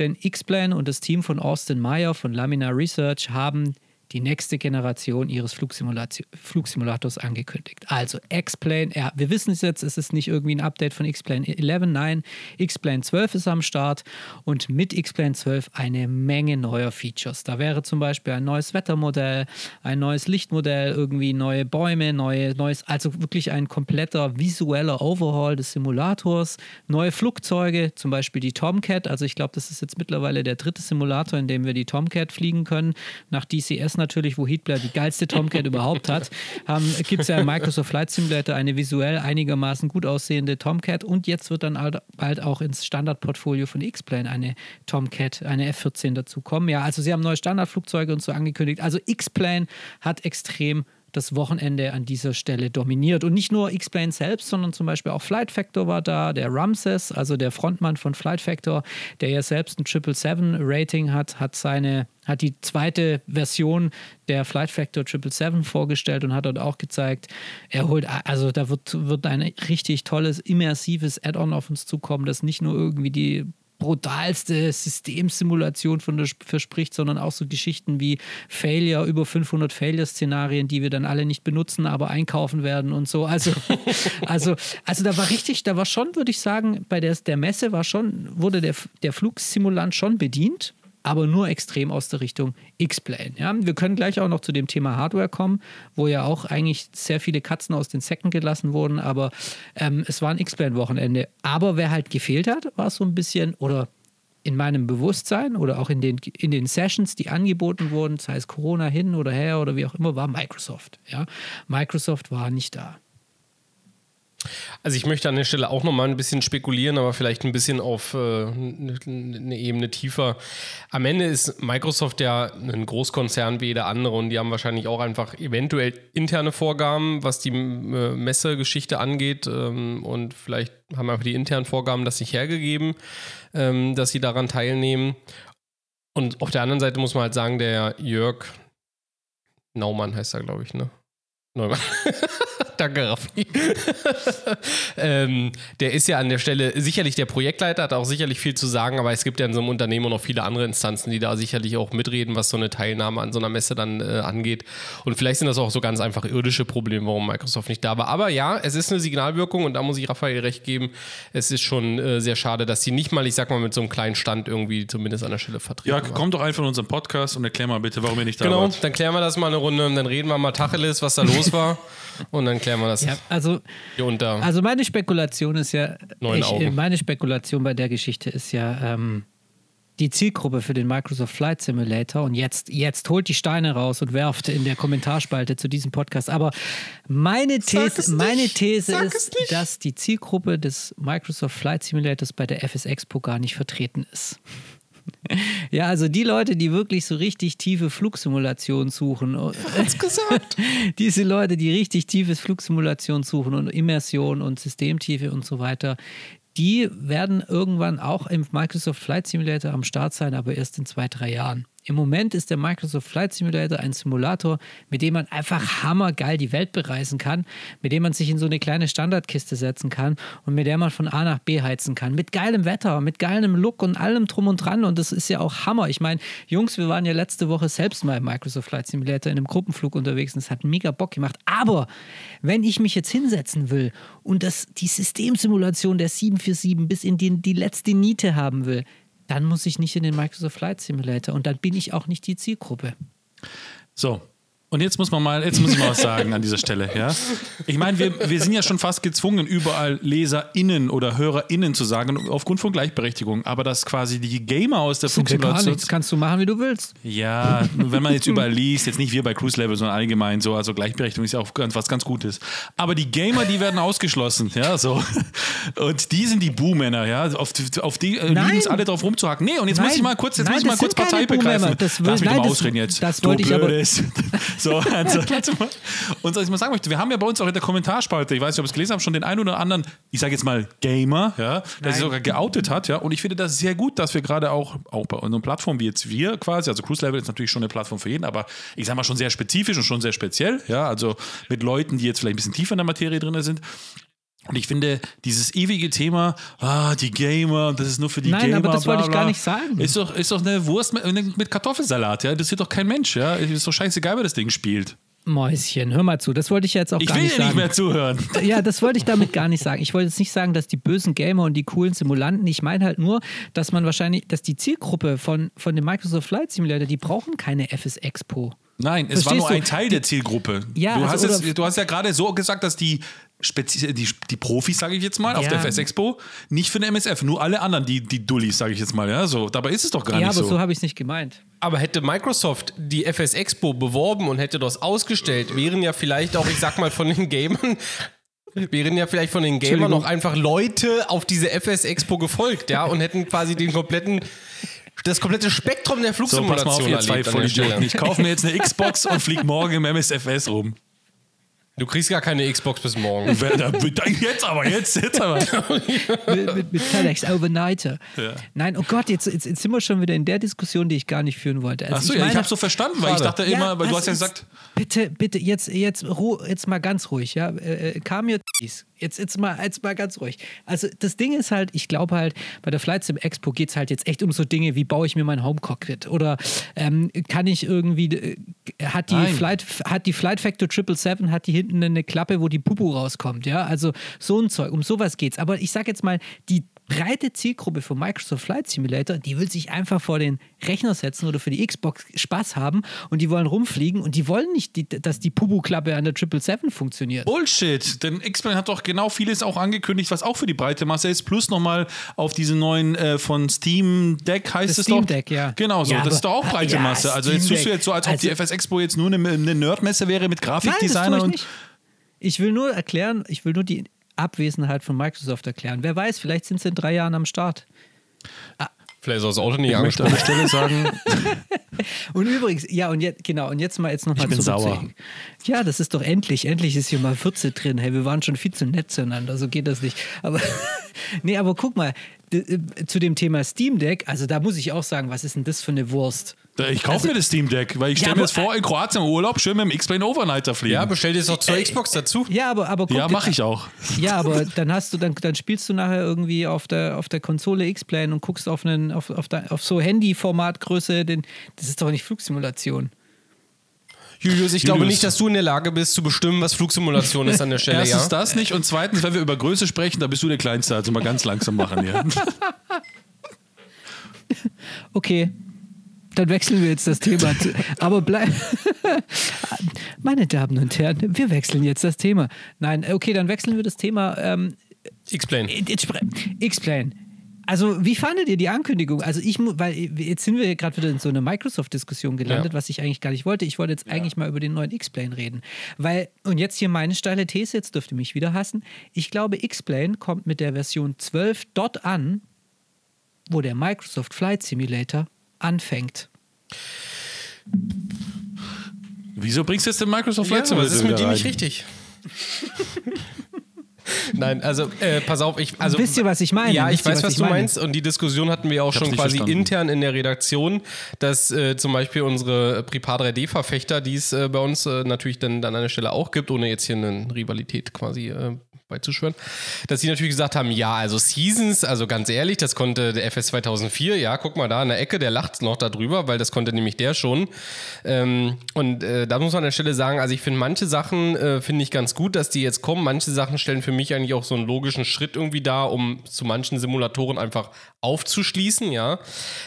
Denn X-Plane und das Team von Austin Meyer von Laminar Research haben die nächste Generation ihres Flugsimulators angekündigt. Also X-Plane, ja, wir wissen es jetzt, es ist nicht irgendwie ein Update von X-Plane 11, nein, X-Plane 12 ist am Start und mit X-Plane 12 eine Menge neuer Features. Da wäre zum Beispiel ein neues Wettermodell, ein neues Lichtmodell, irgendwie neue Bäume, neue, neues, also wirklich ein kompletter visueller Overhaul des Simulators, neue Flugzeuge, zum Beispiel die Tomcat, also ich glaube, das ist jetzt mittlerweile der dritte Simulator, in dem wir die Tomcat fliegen können, nach DCS natürlich, wo Heatblare die geilste Tomcat überhaupt hat, gibt es ja im Microsoft Flight Simulator eine visuell einigermaßen gut aussehende Tomcat und jetzt wird dann bald auch ins Standardportfolio von X-Plane eine Tomcat, eine F-14 dazu kommen. Ja, also sie haben neue Standardflugzeuge und so angekündigt. Also X-Plane hat extrem das Wochenende an dieser Stelle dominiert. Und nicht nur X-Plane selbst, sondern zum Beispiel auch Flight Factor war da, der Ramses, also der Frontmann von Flight Factor, der ja selbst ein 777-Rating hat, hat seine hat die zweite Version der Flight Factor 777 vorgestellt und hat dort auch gezeigt, er holt, also da wird, wird ein richtig tolles, immersives Add-on auf uns zukommen, das nicht nur irgendwie die brutalste Systemsimulation von der verspricht, sondern auch so Geschichten wie Failure, über 500 Failure-Szenarien, die wir dann alle nicht benutzen, aber einkaufen werden und so. Also, also, also da war richtig, da war schon, würde ich sagen, bei der, der Messe war schon, wurde der, der Flugsimulant schon bedient aber nur extrem aus der Richtung X-Plane. Ja? Wir können gleich auch noch zu dem Thema Hardware kommen, wo ja auch eigentlich sehr viele Katzen aus den Säcken gelassen wurden, aber ähm, es war ein X-Plane-Wochenende. Aber wer halt gefehlt hat, war so ein bisschen, oder in meinem Bewusstsein oder auch in den, in den Sessions, die angeboten wurden, sei es Corona hin oder her oder wie auch immer, war Microsoft. Ja? Microsoft war nicht da. Also ich möchte an der Stelle auch nochmal ein bisschen spekulieren, aber vielleicht ein bisschen auf äh, eine Ebene tiefer. Am Ende ist Microsoft ja ein Großkonzern wie jeder andere und die haben wahrscheinlich auch einfach eventuell interne Vorgaben, was die äh, Messegeschichte angeht ähm, und vielleicht haben einfach die internen Vorgaben das nicht hergegeben, ähm, dass sie daran teilnehmen. Und auf der anderen Seite muss man halt sagen, der Jörg Naumann heißt er, glaube ich, ne? Neumann. Danke, Raffi. ähm, der ist ja an der Stelle sicherlich der Projektleiter, hat auch sicherlich viel zu sagen, aber es gibt ja in so einem Unternehmen noch viele andere Instanzen, die da sicherlich auch mitreden, was so eine Teilnahme an so einer Messe dann äh, angeht. Und vielleicht sind das auch so ganz einfach irdische Probleme, warum Microsoft nicht da war. Aber ja, es ist eine Signalwirkung und da muss ich Raphael recht geben. Es ist schon äh, sehr schade, dass sie nicht mal, ich sag mal, mit so einem kleinen Stand irgendwie zumindest an der Stelle vertreten Ja, komm doch einfach in unseren Podcast und erklär mal bitte, warum ihr nicht da genau, wart. Genau, dann klären wir das mal eine Runde und dann reden wir mal Tacheles, was da los war. Und dann klären wir das. Ja, also, also meine Spekulation ist ja, ich, meine Spekulation bei der Geschichte ist ja, ähm, die Zielgruppe für den Microsoft Flight Simulator und jetzt, jetzt holt die Steine raus und werft in der Kommentarspalte zu diesem Podcast. Aber meine These, meine These ist, dass die Zielgruppe des Microsoft Flight Simulators bei der FS Expo gar nicht vertreten ist. Ja, also die Leute, die wirklich so richtig tiefe Flugsimulationen suchen. Hat's gesagt. Diese Leute, die richtig tiefes Flugsimulation suchen und Immersion und Systemtiefe und so weiter, die werden irgendwann auch im Microsoft Flight Simulator am Start sein, aber erst in zwei, drei Jahren. Im Moment ist der Microsoft Flight Simulator ein Simulator, mit dem man einfach hammergeil die Welt bereisen kann, mit dem man sich in so eine kleine Standardkiste setzen kann und mit der man von A nach B heizen kann. Mit geilem Wetter, mit geilem Look und allem drum und dran. Und das ist ja auch Hammer. Ich meine, Jungs, wir waren ja letzte Woche selbst mal im Microsoft Flight Simulator in einem Gruppenflug unterwegs und es hat mega Bock gemacht. Aber wenn ich mich jetzt hinsetzen will und das, die Systemsimulation der 747 bis in die, die letzte Niete haben will, dann muss ich nicht in den Microsoft Flight Simulator und dann bin ich auch nicht die Zielgruppe. So, und jetzt muss man mal, jetzt muss ich mal was sagen an dieser Stelle, ja. Ich meine, wir, wir sind ja schon fast gezwungen, überall LeserInnen oder HörerInnen zu sagen, aufgrund von Gleichberechtigung. Aber dass quasi die Gamer aus der Flugsimulation. Das kannst du machen, wie du willst. Ja, wenn man jetzt überall liest, jetzt nicht wir bei Cruise Level, sondern allgemein so, also Gleichberechtigung ist ja auch ganz, was ganz Gutes. Aber die Gamer, die werden ausgeschlossen, ja, so. Und die sind die Buhmänner, ja. Auf, auf die äh, lieben es alle drauf rumzuhacken. Nee, und jetzt nein, muss ich mal kurz, jetzt nein, muss ich mal kurz Partei begreifen. Das will, Lass mich nein, mal ausreden jetzt. Das wollte ich aber. So, also, und was ich mal sagen möchte, wir haben ja bei uns auch in der Kommentarspalte, ich weiß nicht, ob ihr es gelesen habt, schon den einen oder anderen, ich sage jetzt mal Gamer, ja, der sich sogar geoutet hat, ja. Und ich finde das sehr gut, dass wir gerade auch, auch bei unseren Plattformen wie jetzt wir quasi, also Cruise Level ist natürlich schon eine Plattform für jeden, aber ich sage mal schon sehr spezifisch und schon sehr speziell, ja, also mit Leuten, die jetzt vielleicht ein bisschen tiefer in der Materie drin sind. Und ich finde, dieses ewige Thema, ah, die Gamer, das ist nur für die Nein, Gamer. aber das wollte ich gar nicht sagen. Ist doch, ist doch eine Wurst mit, mit Kartoffelsalat, ja. Das sieht doch kein Mensch, ja. Ist doch scheißegal, wer das Ding spielt. Mäuschen, hör mal zu. Das wollte ich jetzt auch Ich gar will nicht dir nicht sagen. mehr zuhören. Ja, das wollte ich damit gar nicht sagen. Ich wollte jetzt nicht sagen, dass die bösen Gamer und die coolen Simulanten, ich meine halt nur, dass man wahrscheinlich, dass die Zielgruppe von, von dem Microsoft Flight Simulator, die brauchen keine FS Expo. Nein, es war nur ein Teil der Zielgruppe. Ja, du, also hast jetzt, du hast ja gerade so gesagt, dass die, Spezi die, die Profis, sage ich jetzt mal, auf Ja. der FS Expo, nicht für den MSF, nur alle anderen, die, die Dullis, sage ich jetzt mal. Ja, so. Dabei ist es doch gar ja, nicht aber so. so, habe ich es nicht gemeint. Aber hätte Microsoft die FS Expo beworben und hätte das ausgestellt, wären ja vielleicht auch, ich sag mal, von den Gamern, wären ja vielleicht von den Gamern noch einfach Leute auf diese FS Expo gefolgt, ja, und hätten quasi den kompletten, das komplette Spektrum der so, pass Flugsimulation mal auf, ihr zwei erlebt. Ich kaufe mir jetzt eine Xbox und fliege morgen im MSFS rum. Du kriegst gar keine Xbox bis morgen. Jetzt aber, jetzt, jetzt aber. mit, mit, mit FedEx Overnighter. Nein, oh Gott, jetzt, jetzt, jetzt sind wir schon wieder in der Diskussion, die ich gar nicht führen wollte. Also Achso, ja, ich habe so verstanden, weil ich dachte immer, weil du was hast ja ist- gesagt, Bitte, bitte, jetzt, jetzt, jetzt mal ganz ruhig, ja. Äh, äh, your t's. Jetzt, jetzt, mal, jetzt mal ganz ruhig. Also, das Ding ist halt, ich glaube halt, bei der Flight Sim Expo geht es halt jetzt echt um so Dinge, wie baue ich mir mein Home Cockpit? Oder ähm, kann ich irgendwie, äh, hat, die Nein. Flight, hat die Flight Factor 777, hat die hinten eine Klappe, wo die Pupu rauskommt, ja? Also, so ein Zeug, um sowas geht's. Aber ich sag jetzt mal, die breite Zielgruppe von Microsoft Flight Simulator, die will sich einfach vor den Rechner setzen oder für die Xbox Spaß haben und die wollen rumfliegen und die wollen nicht, die, dass die Pubu-Klappe an der 777 funktioniert. Bullshit, denn X-Men hat doch genau vieles auch angekündigt, was auch für die breite Masse ist, plus nochmal auf diesen neuen äh, von Steam Deck heißt Das es Steam doch. Deck, ja. Genau so, Ja, das ist doch auch breite ja, Masse. Also jetzt Steam tust du jetzt so, als ob die Also- FS Expo jetzt nur eine, eine Nerdmesse wäre mit Nein, das Grafikdesigner tue ich und. Ich will nur erklären, ich will nur die Abwesenheit von Microsoft erklären. Wer weiß, vielleicht sind sie in drei Jahren am Start. Vielleicht ist das Auto nicht an der Stelle sagen, Und übrigens, ja, und jetzt, genau, und jetzt mal jetzt noch mal Ich bin zurück zu- sauer. Ja, das ist doch endlich, endlich ist hier mal 14 drin. Hey, wir waren schon viel zu nett zueinander, so geht das nicht. Aber, nee, aber guck mal, äh, zu dem Thema Steam Deck, also da muss ich auch sagen, was ist denn das für eine Wurst? Ich kaufe Also- mir das Steam Deck, weil ich Ja, stelle mir das vor, in Kroatien im Urlaub schön mit dem X-Plane Overnighter fliegen. Ja, bestell dir es doch zur Xbox dazu. Ja, aber, aber guck ja mache ich auch. Ja, aber dann hast du, dann, dann spielst du nachher irgendwie auf der, auf der Konsole X-Plane und guckst auf, einen, auf, auf, de- auf so Handy-Formatgröße, den, das ist doch nicht Flugsimulation. Julius, ich glaube Julius. nicht, dass du in der Lage bist, zu bestimmen, was Flugsimulation ist an der Stelle, Erstens ja? das nicht und zweitens, wenn wir über Größe sprechen, da bist du der Kleinste, also mal ganz langsam machen hier. Okay, dann wechseln wir jetzt das Thema. Aber bleib. Meine Damen und Herren, wir wechseln jetzt das Thema. Nein, okay, dann wechseln wir das Thema. Ähm, X-Plane. X-Plane. Also, wie fandet ihr die Ankündigung? Also, ich, mu- weil jetzt sind wir gerade wieder in so einer Microsoft-Diskussion gelandet, Ja. was ich eigentlich gar nicht wollte. Ich wollte jetzt eigentlich mal über den neuen X-Plane reden. Weil, und jetzt hier meine steile These, jetzt dürft ihr mich wieder hassen. Ich glaube, X-Plane kommt mit der Version 12 dort an, wo der Microsoft Flight Simulator anfängt. Wieso bringst du jetzt den Microsoft Ja, aber das ist mit dir nicht richtig. Nein, also äh, pass auf, ich also Wisst ihr, was ich meine? Ja, ich weiß, was was, ich du meine? meinst und die Diskussion hatten wir auch schon quasi verstanden. intern in der Redaktion, dass äh, zum Beispiel unsere Prepar 3D Verfechter, die es äh, bei uns äh, natürlich dann, an der Stelle auch gibt, ohne jetzt hier eine Rivalität quasi äh, beizuschwören, dass sie natürlich gesagt haben, ja, also Seasons, also ganz ehrlich, das konnte der FS 2004, ja, guck mal da in der Ecke, der lacht noch darüber, weil das konnte nämlich der schon. Ähm, und äh, da muss man an der Stelle sagen, also ich finde manche Sachen äh, finde ich ganz gut, dass die jetzt kommen. Manche Sachen stellen für mich eigentlich auch so einen logischen Schritt irgendwie dar, um zu manchen Simulatoren einfach aufzuschließen, ja.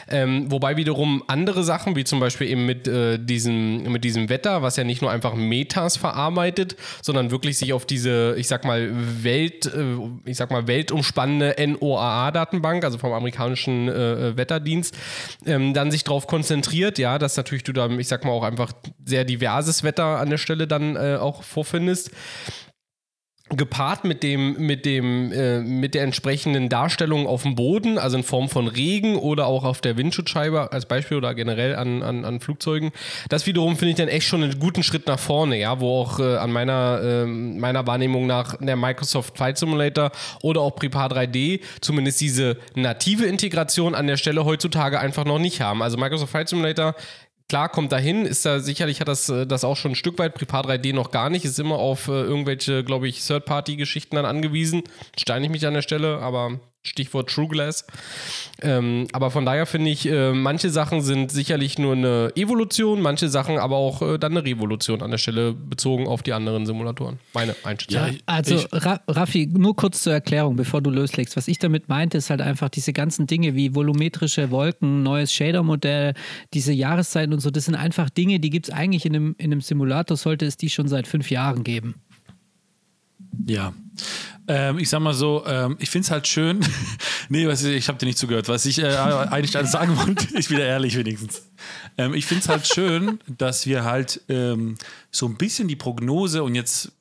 Ähm, wobei wiederum andere Sachen, wie zum Beispiel eben mit, äh, diesem, mit diesem Wetter, was ja nicht nur einfach Metas verarbeitet, sondern wirklich sich auf diese, ich sag mal, Welt, äh, ich sag mal, weltumspannende NOAA-Datenbank, also vom amerikanischen äh, Wetterdienst, ähm, dann sich darauf konzentriert, ja, dass natürlich du da, ich sag mal, auch einfach sehr diverses Wetter an der Stelle dann äh, auch vorfindest. Gepaart mit dem mit dem äh, mit der entsprechenden Darstellung auf dem Boden, also in Form von Regen oder auch auf der Windschutzscheibe als Beispiel oder generell an, an, an Flugzeugen. Das wiederum finde ich dann echt schon einen guten Schritt nach vorne, ja, wo auch äh, an meiner äh, meiner Wahrnehmung nach der Microsoft Flight Simulator oder auch Prepar 3D zumindest diese native Integration an der Stelle heutzutage einfach noch nicht haben. Also Microsoft Flight Simulator Klar, kommt dahin, ist da sicherlich hat das, äh, das auch schon ein Stück weit, Prepar 3D noch gar nicht, ist immer auf äh, irgendwelche, glaube ich, Third-Party-Geschichten dann angewiesen. Steine ich mich an der Stelle, aber Stichwort True Glass. Ähm, aber von daher finde ich, äh, manche Sachen sind sicherlich nur eine Evolution, manche Sachen aber auch äh, dann eine Revolution an der Stelle bezogen auf die anderen Simulatoren. Meine Einschätzung. Ja, also Ra Raffi, nur kurz zur Erklärung, bevor du loslegst. Was ich damit meinte, ist halt einfach diese ganzen Dinge wie volumetrische Wolken, neues Shader-Modell, diese Jahreszeiten und so, das sind einfach Dinge, die gibt es eigentlich in einem, in einem Simulator, sollte es die schon seit fünf Jahren geben. Ja. Ähm, ich sag mal so, ähm, ich finde es halt schön. nee, was, ich habe dir nicht zugehört. Was ich äh, eigentlich alles sagen wollte, ich wieder ehrlich wenigstens. Ähm, ich finde es halt schön, dass wir halt ähm, so ein bisschen die Prognose und jetzt,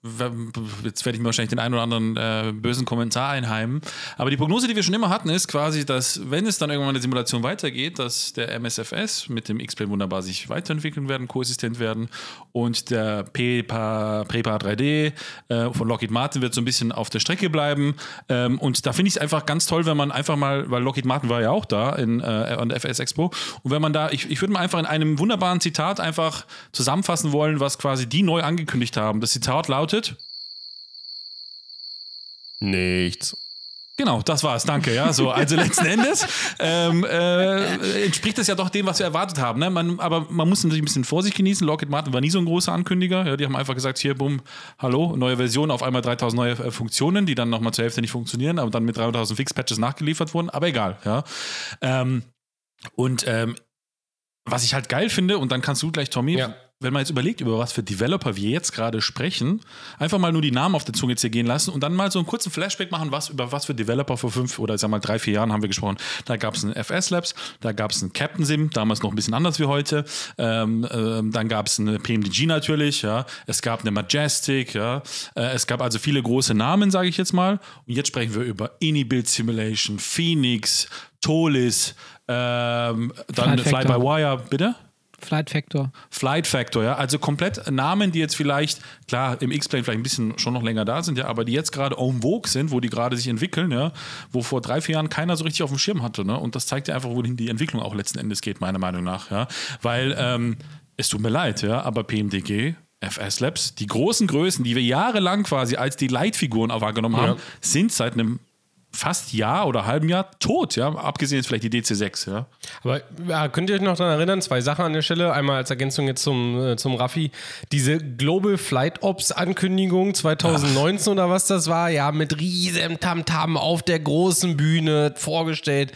jetzt werde ich mir wahrscheinlich den einen oder anderen äh, bösen Kommentar einheimen, aber die Prognose, die wir schon immer hatten, ist quasi, dass wenn es dann irgendwann eine Simulation weitergeht, dass der MSFS mit dem X-Plane wunderbar sich weiterentwickeln werden, koexistent werden und der PEPA, PREPA 3D äh, von Lockheed Martin wird so ein bisschen auf der Strecke bleiben. Ähm, und da finde ich es einfach ganz toll, wenn man einfach mal, weil Lockheed Martin war ja auch da in, äh, an der FS Expo und wenn man da, ich, ich würde mal einfach in einem wunderbaren Zitat einfach zusammenfassen wollen, was quasi die neu angekündigt haben. Das Zitat lautet: Nichts. Genau, das war's, danke. Ja, so, also letzten Endes ähm, äh, entspricht das ja doch dem, was wir erwartet haben. Ne? Man, aber man muss natürlich ein bisschen Vorsicht genießen. Lockheed Martin war nie so ein großer Ankündiger. Ja, die haben einfach gesagt: hier, bumm, hallo, neue Version, auf einmal 3000 neue äh, Funktionen, die dann nochmal zur Hälfte nicht funktionieren, aber dann mit 3000 Fix-Patches nachgeliefert wurden. Aber egal, ja. Ähm, und ähm, was ich halt geil finde, und dann kannst du gleich, Tommy, ja. wenn man jetzt überlegt, über was für Developer wir jetzt gerade sprechen, einfach mal nur die Namen auf der Zunge zergehen lassen und dann mal so einen kurzen Flashback machen, was, über was für Developer vor fünf oder sag mal drei, vier Jahren haben wir gesprochen. Da gab es einen FS Labs, da gab es einen Captain Sim, damals noch ein bisschen anders wie heute. Ähm, ähm, dann gab es eine PMDG natürlich, ja. Es gab eine Majestic, ja. Äh, es gab also viele große Namen, sage ich jetzt mal. Und jetzt sprechen wir über Ini-Build Simulation, Phoenix, Tolis, ähm, dann Fly by Wire, bitte? Flight Factor. Flight Factor, ja. Also komplett Namen, die jetzt vielleicht, klar, im X-Plane vielleicht ein bisschen schon noch länger da sind, ja, aber die jetzt gerade en vogue sind, wo die gerade sich entwickeln, ja, wo vor drei, vier Jahren keiner so richtig auf dem Schirm hatte, ne? Und das zeigt ja einfach, wohin die Entwicklung auch letzten Endes geht, meiner Meinung nach, ja. Weil, ähm, es tut mir leid, ja, aber PMDG, FS Labs, die großen Größen, die wir jahrelang quasi als die Leitfiguren auch wahrgenommen haben, ja. sind seit einem fast Jahr oder halben Jahr tot, ja, abgesehen jetzt vielleicht die DC6, ja. Aber ja, könnt ihr euch noch daran erinnern, zwei Sachen an der Stelle, einmal als Ergänzung jetzt zum, äh, zum Raffi, diese Global Flight Ops Ankündigung 2019 Ach. oder was das war, ja, mit riesem Tamtam auf der großen Bühne vorgestellt.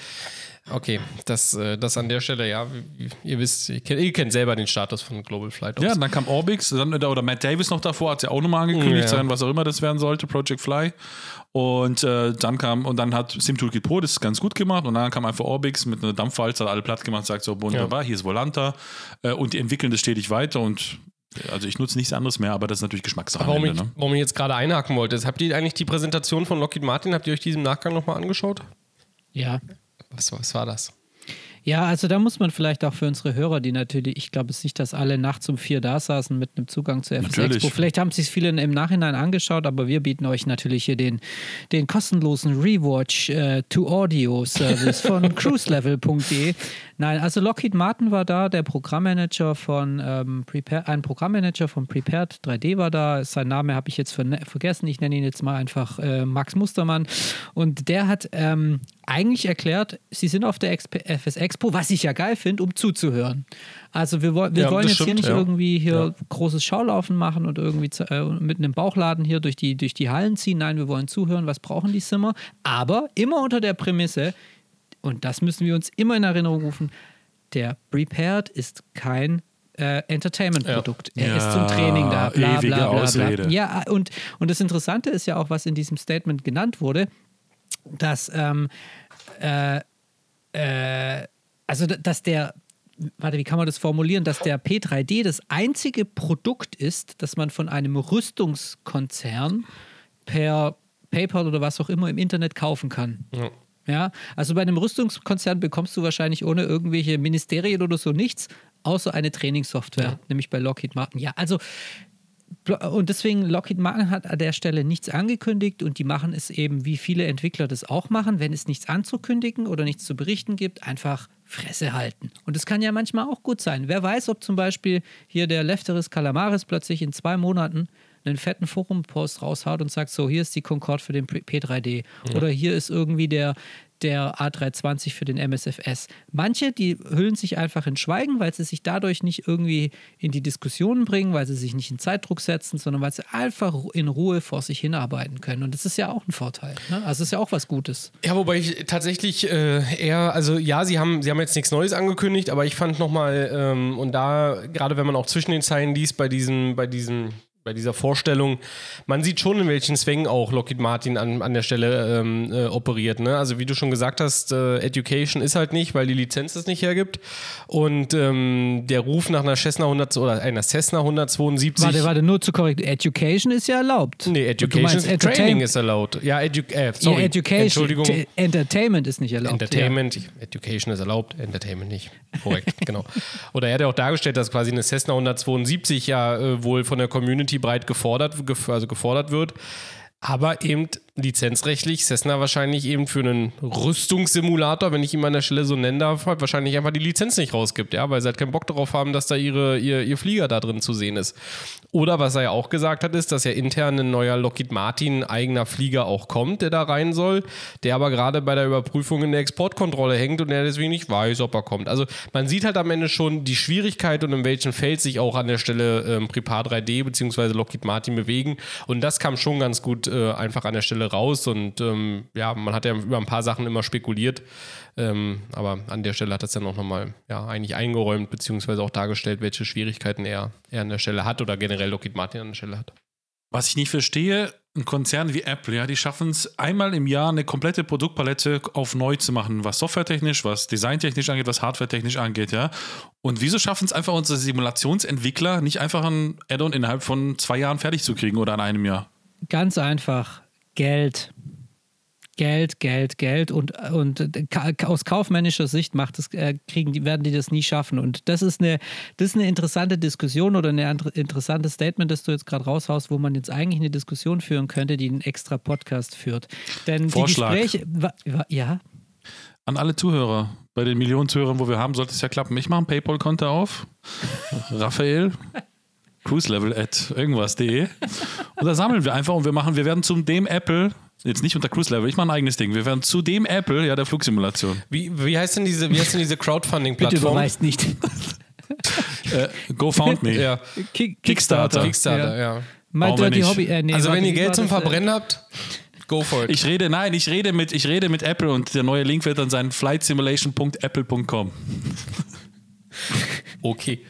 Okay, das, äh, das an der Stelle, ja. Ihr wisst, ihr kennt, ihr kennt selber den Status von Global Flight Ops. Ja, dann kam Orbix dann, oder Matt Davis noch davor, hat ja auch nochmal angekündigt, ja. sein, was auch immer das werden sollte, Project Fly. Und äh, dann kam, und dann hat SimToolkit Pro das ganz gut gemacht und dann kam einfach Orbix mit einer Dampfwalze, hat alle platt gemacht, sagt so, wunderbar, ja. hier ist Volanta äh, und die entwickeln das stetig weiter und also ich nutze nichts anderes mehr, aber das ist natürlich Geschmackssache. Warum, Ende, ich, ne? warum ich jetzt gerade einhaken wollte, habt ihr eigentlich die Präsentation von Lockheed Martin, habt ihr euch diesen Nachgang nochmal angeschaut? Ja. Was, was war das? Ja, also da muss man vielleicht auch für unsere Hörer, die natürlich, ich glaube es nicht, dass alle nachts um vier da saßen mit einem Zugang zur FS Expo. Vielleicht haben sich viele im Nachhinein angeschaut, aber wir bieten euch natürlich hier den, den kostenlosen Rewatch äh, to Audio Service von cruiselevel.de. Nein, also Lockheed Martin war da, der Programmmanager von ähm, Prepare, ein Programmmanager von Prepared 3D war da. Sein Name habe ich jetzt ver vergessen. Ich nenne ihn jetzt mal einfach äh, Max Mustermann. Und der hat ähm, eigentlich erklärt, sie sind auf der FS Expo, was ich ja geil finde, um zuzuhören. Also wir, wir ja, wollen jetzt stimmt, hier nicht ja. irgendwie hier ja. großes Schaulaufen machen und irgendwie äh, mit einem Bauchladen hier durch die, durch die Hallen ziehen. Nein, wir wollen zuhören, was brauchen die Zimmer. Aber immer unter der Prämisse, und das müssen wir uns immer in Erinnerung rufen, der Prepared ist kein äh, Entertainment-Produkt. Ja. Er ist zum Training da, bla bla bla, bla, Ausrede. Ja, und, und das Interessante ist ja auch, was in diesem Statement genannt wurde, dass, ähm, äh, äh, also dass der, warte, wie kann man das formulieren, dass der P3D das einzige Produkt ist, das man von einem Rüstungskonzern per PayPal oder was auch immer im Internet kaufen kann. Ja. Ja, also bei einem Rüstungskonzern bekommst du wahrscheinlich ohne irgendwelche Ministerien oder so nichts, außer eine Trainingssoftware, nämlich bei Lockheed Martin. Ja, also und deswegen Lockheed Martin hat an der Stelle nichts angekündigt und die machen es eben, wie viele Entwickler das auch machen, wenn es nichts anzukündigen oder nichts zu berichten gibt, einfach Fresse halten. Und das kann ja manchmal auch gut sein. Wer weiß, ob zum Beispiel hier der Lefteris Calamaris plötzlich in zwei Monaten einen fetten Forum-Post raushaut und sagt, so, hier ist die Concorde für den P3D oder hier ist irgendwie der, der A320 für den MSFS. Manche, die hüllen sich einfach in Schweigen, weil sie sich dadurch nicht irgendwie in die Diskussionen bringen, weil sie sich nicht in Zeitdruck setzen, sondern weil sie einfach in Ruhe vor sich hinarbeiten können. Und das ist ja auch ein Vorteil. Ne? Also ist ja auch was Gutes. Ja, wobei ich tatsächlich äh, eher, also ja, sie haben, sie haben jetzt nichts Neues angekündigt, aber ich fand nochmal, ähm, und da, gerade wenn man auch zwischen den Zeilen liest, bei diesem, bei diesem bei dieser Vorstellung, man sieht schon, in welchen Zwängen auch Lockheed Martin an, an der Stelle ähm, äh, operiert. Ne? Also wie du schon gesagt hast, äh, Education ist halt nicht, weil die Lizenz es nicht hergibt. Und ähm, der Ruf nach einer Cessna 100 oder einer Cessna 172. Warte, warte, nur zu korrekt. Education ist ja erlaubt. Nee, Education ist Training ist erlaubt. Ja, edu äh, sorry. Ja, Education. Entschuldigung. Entertainment ist nicht erlaubt. Entertainment, Education ist erlaubt, Entertainment nicht. Korrekt, genau. Oder er hat ja auch dargestellt, dass quasi eine Cessna 172 ja äh, wohl von der Community breit gefordert, gef also gefordert wird. Aber eben lizenzrechtlich Cessna wahrscheinlich eben für einen Rüstungssimulator, wenn ich ihn an der Stelle so nennen darf, halt wahrscheinlich einfach die Lizenz nicht rausgibt, ja, weil sie halt keinen Bock darauf haben, dass da ihre, ihr, ihr Flieger da drin zu sehen ist. Oder was er ja auch gesagt hat, ist, dass ja intern ein neuer Lockheed Martin eigener Flieger auch kommt, der da rein soll, der aber gerade bei der Überprüfung in der Exportkontrolle hängt und der deswegen nicht weiß, ob er kommt. Also man sieht halt am Ende schon die Schwierigkeit und in welchem Feld sich auch an der Stelle ähm, Prepar 3D bzw. Lockheed Martin bewegen. Und das kam schon ganz gut äh, einfach an der Stelle raus. Und ähm, ja, man hat ja über ein paar Sachen immer spekuliert. Ähm, aber an der Stelle hat das dann auch nochmal ja, eigentlich eingeräumt, beziehungsweise auch dargestellt, welche Schwierigkeiten er, er an der Stelle hat oder generell Lockheed Martin an der Stelle hat. Was ich nicht verstehe, ein Konzern wie Apple, ja, die schaffen es einmal im Jahr eine komplette Produktpalette auf neu zu machen, was softwaretechnisch, was designtechnisch angeht, was hardwaretechnisch angeht, ja. Und wieso schaffen es einfach unsere Simulationsentwickler nicht einfach ein Add-on innerhalb von zwei Jahren fertig zu kriegen oder in einem Jahr? Ganz einfach. Geld. Geld, Geld, Geld und, und ka- aus kaufmännischer Sicht macht es, äh, kriegen die, werden die das nie schaffen. Und das ist eine, das ist eine interessante Diskussion oder ein interessantes Statement, das du jetzt gerade raushaust, wo man jetzt eigentlich eine Diskussion führen könnte, die einen extra Podcast führt. Denn Vorschlag. die Gespräche. wa- wa- Ja, An alle Zuhörer, bei den Millionen Zuhörern, wo wir haben, sollte es ja klappen. Ich mache ein Paypal-Konto auf. Raphael. Cruiselevel at irgendwas.de. Und da sammeln wir einfach und wir machen, wir werden zu dem Apple, jetzt nicht unter Cruise Level, ich mache ein eigenes Ding, wir werden zu dem Apple, ja, der Flugsimulation. Wie, wie heißt denn diese, wie heißt denn diese bitte Crowdfunding-Plattform? überweist nicht. Äh, GoFoundMe. Ja, Ki- Kickstarter. Kickstarter, ja. My Brauchen wir Dirty. Hobby. Äh, nee, Also wenn ihr Geld zum äh, Verbrennen habt, go for it. Ich rede, nein, ich rede mit, ich rede mit Apple und der neue Link wird dann sein flightsimulation.apple.com. okay.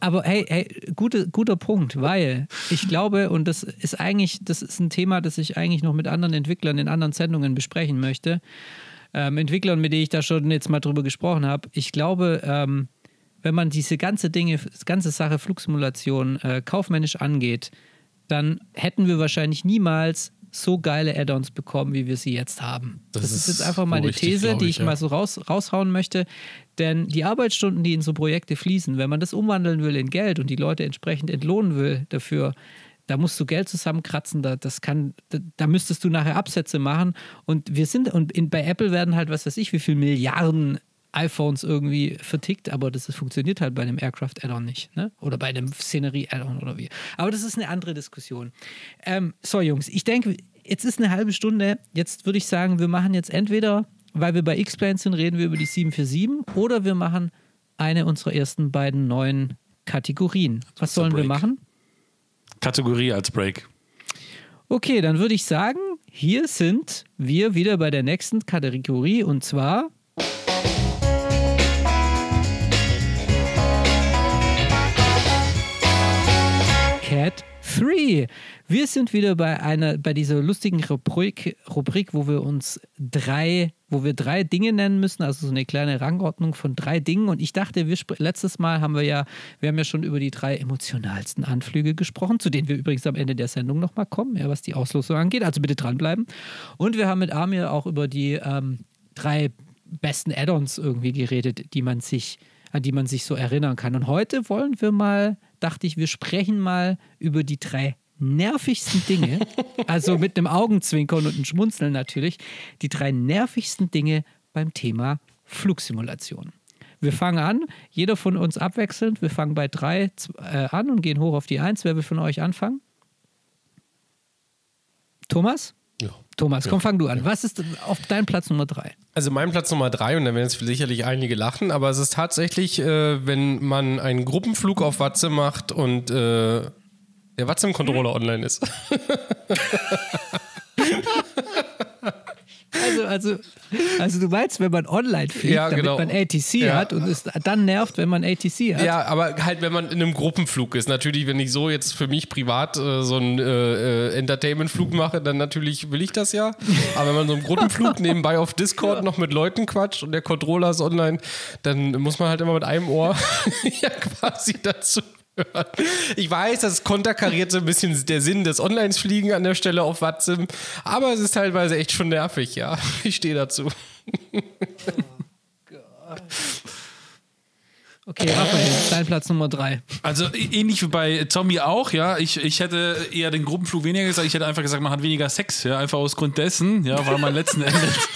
Aber hey, hey gute, guter Punkt, weil ich glaube, und das ist eigentlich, das ist ein Thema, das ich eigentlich noch mit anderen Entwicklern in anderen Sendungen besprechen möchte. Ähm, Entwicklern, mit denen ich da schon jetzt mal drüber gesprochen habe. Ich glaube, ähm, wenn man diese ganze Dinge, ganze Sache Flugsimulation äh, kaufmännisch angeht, dann hätten wir wahrscheinlich niemals so geile Add-ons bekommen, wie wir sie jetzt haben. Das, Das ist ist jetzt einfach mal wohl eine richtig, These, die ich, ich ja. mal so raus, raushauen möchte. Denn die Arbeitsstunden, die in so Projekte fließen, wenn man das umwandeln will in Geld und die Leute entsprechend entlohnen will dafür, da musst du Geld zusammenkratzen, da, das kann, da, da müsstest du nachher Absätze machen. Und wir sind, und in, bei Apple werden halt, was weiß ich, wie viel Milliarden iPhones irgendwie vertickt, aber das funktioniert halt bei einem Aircraft-Add-on nicht. Ne? Oder bei einem Szenerie-Add-on oder wie. Aber das ist eine andere Diskussion. Ähm, so, Jungs, ich denke, jetzt ist eine halbe Stunde. Jetzt würde ich sagen, wir machen jetzt entweder, weil wir bei X-Plane sind, reden wir über die 747 oder wir machen eine unserer ersten beiden neuen Kategorien. Was sollen wir machen? Kategorie als Break. Okay, dann würde ich sagen, hier sind wir wieder bei der nächsten Kategorie und zwar. Three. Wir sind wieder bei einer, bei dieser lustigen Rubrik, Rubrik, wo wir uns drei, wo wir drei Dinge nennen müssen, also so eine kleine Rangordnung von drei Dingen. Und ich dachte, wir letztes Mal haben wir ja, wir haben ja schon über die drei emotionalsten Anflüge gesprochen, zu denen wir übrigens am Ende der Sendung nochmal kommen, ja, was die Auslosung angeht. Also bitte dranbleiben. Und wir haben mit Amir auch über die ähm, drei besten Add-ons irgendwie geredet, die man sich, an die man sich so erinnern kann. Und heute wollen wir mal, dachte ich, wir sprechen mal über die drei nervigsten Dinge, also mit einem Augenzwinkern und einem Schmunzeln natürlich, die drei nervigsten Dinge beim Thema Flugsimulation. Wir fangen an, jeder von uns abwechselnd. Wir fangen bei drei äh, an und gehen hoch auf die eins. Wer will von euch anfangen? Thomas? Ja. Thomas, komm, fang du an. Was ist auf deinem Platz Nummer drei? Also mein Platz Nummer drei, und da werden jetzt sicherlich einige lachen, aber es ist tatsächlich, äh, wenn man einen Gruppenflug auf Watze macht und äh, der Watsim-Controller online ist. Also, also, also du meinst, wenn man online fliegt, Ja, damit genau. man ATC Ja. hat und es dann nervt, wenn man ATC hat. Ja, aber halt, wenn man in einem Gruppenflug ist. Natürlich, wenn ich so jetzt für mich privat äh, so einen äh, äh, Entertainment-Flug mache, dann natürlich will ich das ja. Aber wenn man so einen Gruppenflug nebenbei auf Discord noch mit Leuten quatscht und der Controller ist online, dann muss man halt immer mit einem Ohr ja quasi dazu. Ich weiß, das konterkariert so ein bisschen der Sinn des Online-Fliegen an der Stelle auf WhatsApp, aber es ist teilweise echt schon nervig, ja. Ich stehe dazu. Okay, Raphael, dein Platz Nummer drei. Also ähnlich wie bei Zombie auch, ja. Ich, ich hätte eher den Gruppenflug weniger gesagt. Ich hätte einfach gesagt, man hat weniger Sex, ja. Einfach aus Grund dessen, ja, weil man letzten Endes.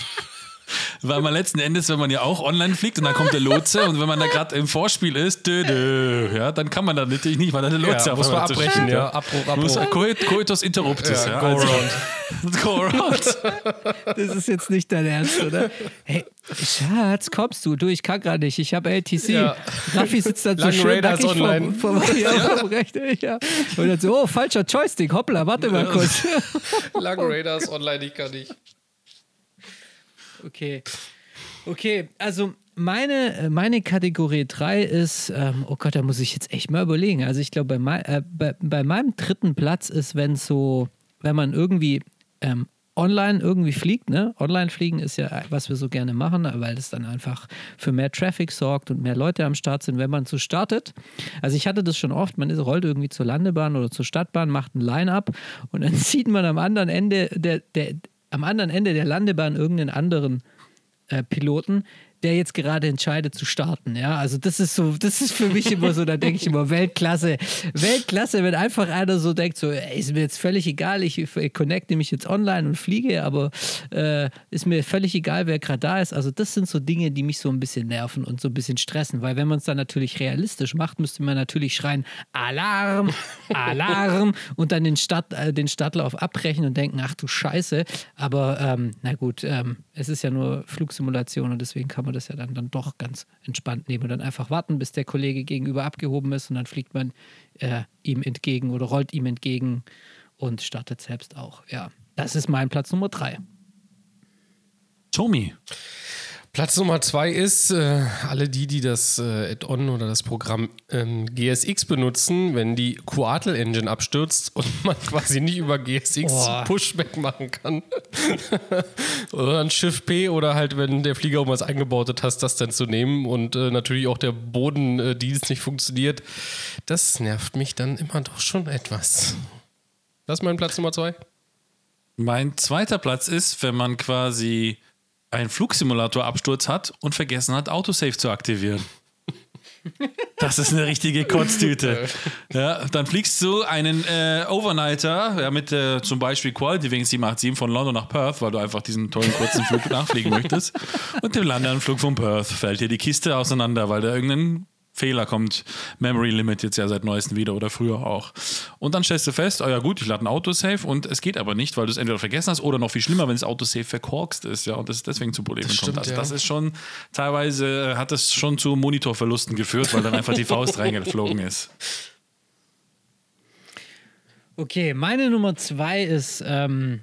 Weil man letzten Endes, wenn man ja auch online fliegt und dann kommt der Lotse und wenn man da gerade im Vorspiel ist, dö, dö, ja, dann kann man da natürlich nicht, weil da der Lotse Ja, muss man abbrechen, steht, ja. Abbruch, Abbruch. Muss, Coit, Coitus interruptus, ja. Ja, go also, around. go around. Das ist jetzt nicht dein Ernst, oder? Hey, Schatz, kommst du? Du, ich kann gerade nicht. Ich habe ATC. Ja. Raffi sitzt dann so schön Raiders nackig online. Vom, vom, ja, vom Rechner. Ja. Und dann so, oh, falscher Joystick. Hoppla, warte mal kurz. Lang Raiders online, ich kann nicht. Okay. Okay, also meine, meine Kategorie 3 ist, ähm, oh Gott, da muss ich jetzt echt mal überlegen. Also ich glaube, bei, mei- äh, bei, bei meinem dritten Platz ist, wenn so, wenn man irgendwie ähm, online irgendwie fliegt, ne? Online fliegen ist ja, was wir so gerne machen, weil das dann einfach für mehr Traffic sorgt und mehr Leute am Start sind, wenn man so startet. Also ich hatte das schon oft, man ist, rollt irgendwie zur Landebahn oder zur Stadtbahn, macht ein Line-Up und dann sieht man am anderen Ende der, der, am anderen Ende der Landebahn irgendeinen anderen äh, Piloten, der jetzt gerade entscheidet zu starten. Ja, also das ist so, das ist für mich immer so, da denke ich immer Weltklasse. Weltklasse, wenn einfach einer so denkt, so, ey, ist mir jetzt völlig egal, ich, connecte mich jetzt online und fliege, aber äh, ist mir völlig egal, wer gerade da ist. Also das sind so Dinge, die mich so ein bisschen nerven und so ein bisschen stressen, weil wenn man es dann natürlich realistisch macht, müsste man natürlich schreien, Alarm, Alarm und dann den, Start, äh, den Startlauf abbrechen und denken, ach du Scheiße. Aber ähm, na gut, ähm, es ist ja nur Flugsimulation und deswegen kann man das ja dann, dann doch ganz entspannt nehmen und dann einfach warten, bis der Kollege gegenüber abgehoben ist und dann fliegt man äh, ihm entgegen oder rollt ihm entgegen und startet selbst auch. Ja, das ist mein Platz Nummer drei. Tommy. Platz Nummer zwei ist, äh, alle die, die das äh, Add-on oder das Programm ähm, GSX benutzen, wenn die Quartal Engine abstürzt und man quasi nicht über GSX Boah. Pushback machen kann. oder ein Schiff P oder halt, wenn der Flieger um was eingebaute Taste, dann zu nehmen und äh, natürlich auch der Bodendienst nicht funktioniert. Das nervt mich dann immer doch schon etwas. Das ist mein Platz Nummer zwei. Mein zweiter Platz ist, wenn man quasi einen Flugsimulator-Absturz hat und vergessen hat, Autosave zu aktivieren. Das ist eine richtige Kotztüte. Ja, dann fliegst du einen äh, Overnighter ja, mit äh, zum Beispiel Quality Wing 787 von London nach Perth, weil du einfach diesen tollen kurzen Flug nachfliegen möchtest. Und dem Landeanflug von Perth fällt dir die Kiste auseinander, weil da irgendein Fehler kommt. Memory Limit jetzt ja seit neuestem wieder oder früher auch. Und dann stellst du fest, oh ja gut, ich lade ein Autosave und es geht aber nicht, weil du es entweder vergessen hast oder noch viel schlimmer, wenn das Autosave verkorkst ist, ja, und das deswegen zu Problemen Das kommt. stimmt, Also ja. das ist schon, teilweise äh, hat das schon zu Monitorverlusten geführt, weil dann einfach die Faust reingeflogen ist. Okay, meine Nummer zwei ist, ähm,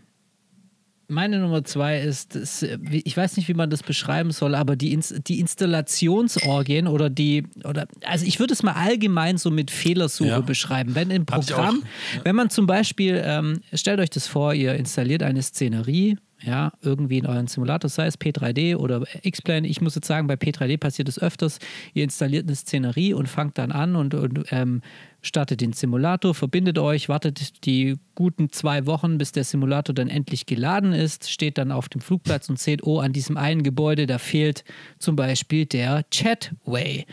meine Nummer zwei ist, ist, ich weiß nicht, wie man das beschreiben soll, aber die, die Installationsorgien oder die, oder, also ich würde es mal allgemein so mit Fehlersuche ja. beschreiben. Wenn im Programm, ja. wenn man zum Beispiel, ähm, stellt euch das vor, ihr installiert eine Szenerie, ja, irgendwie in euren Simulator, sei es P3D oder X-Plane. Ich muss jetzt sagen, bei P3D passiert es öfters. Ihr installiert eine Szenerie und fangt dann an und, und ähm, startet den Simulator, verbindet euch, wartet die guten zwei Wochen, bis der Simulator dann endlich geladen ist, steht dann auf dem Flugplatz und seht, oh, an diesem einen Gebäude, da fehlt zum Beispiel der Chatway.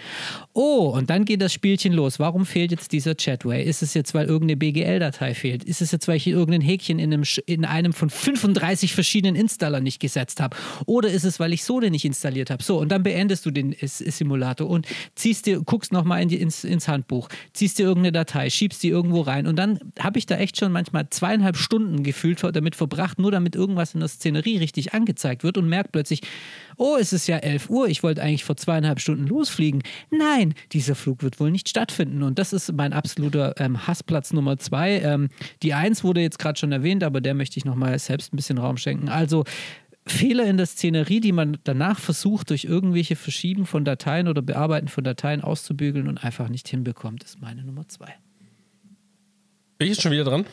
Oh, und dann geht das Spielchen los. Warum fehlt jetzt dieser Chatway? Ist es jetzt, weil irgendeine BGL-Datei fehlt? Ist es jetzt, weil ich irgendein Häkchen in einem, in einem von 35 verschiedenen Installern nicht gesetzt habe? Oder ist es, weil ich Sode nicht installiert habe? So, und dann beendest du den Simulator und ziehst dir, guckst nochmal in ins, ins Handbuch, ziehst dir irgendeine Datei, schiebst die irgendwo rein und dann habe ich da echt schon manchmal zweieinhalb Stunden gefühlt damit verbracht, nur damit irgendwas in der Szenerie richtig angezeigt wird und merkt plötzlich, oh, es ist ja 11 Uhr, ich wollte eigentlich vor zweieinhalb Stunden losfliegen. Nein, dieser Flug wird wohl nicht stattfinden. Und das ist mein absoluter ähm, Hassplatz Nummer zwei. Ähm, die Eins wurde jetzt gerade schon erwähnt, aber der möchte ich nochmal selbst ein bisschen Raum schenken. Also Fehler in der Szenerie, die man danach versucht, durch irgendwelche Verschieben von Dateien oder Bearbeiten von Dateien auszubügeln und einfach nicht hinbekommt, ist meine Nummer zwei. Bin ich jetzt schon wieder dran?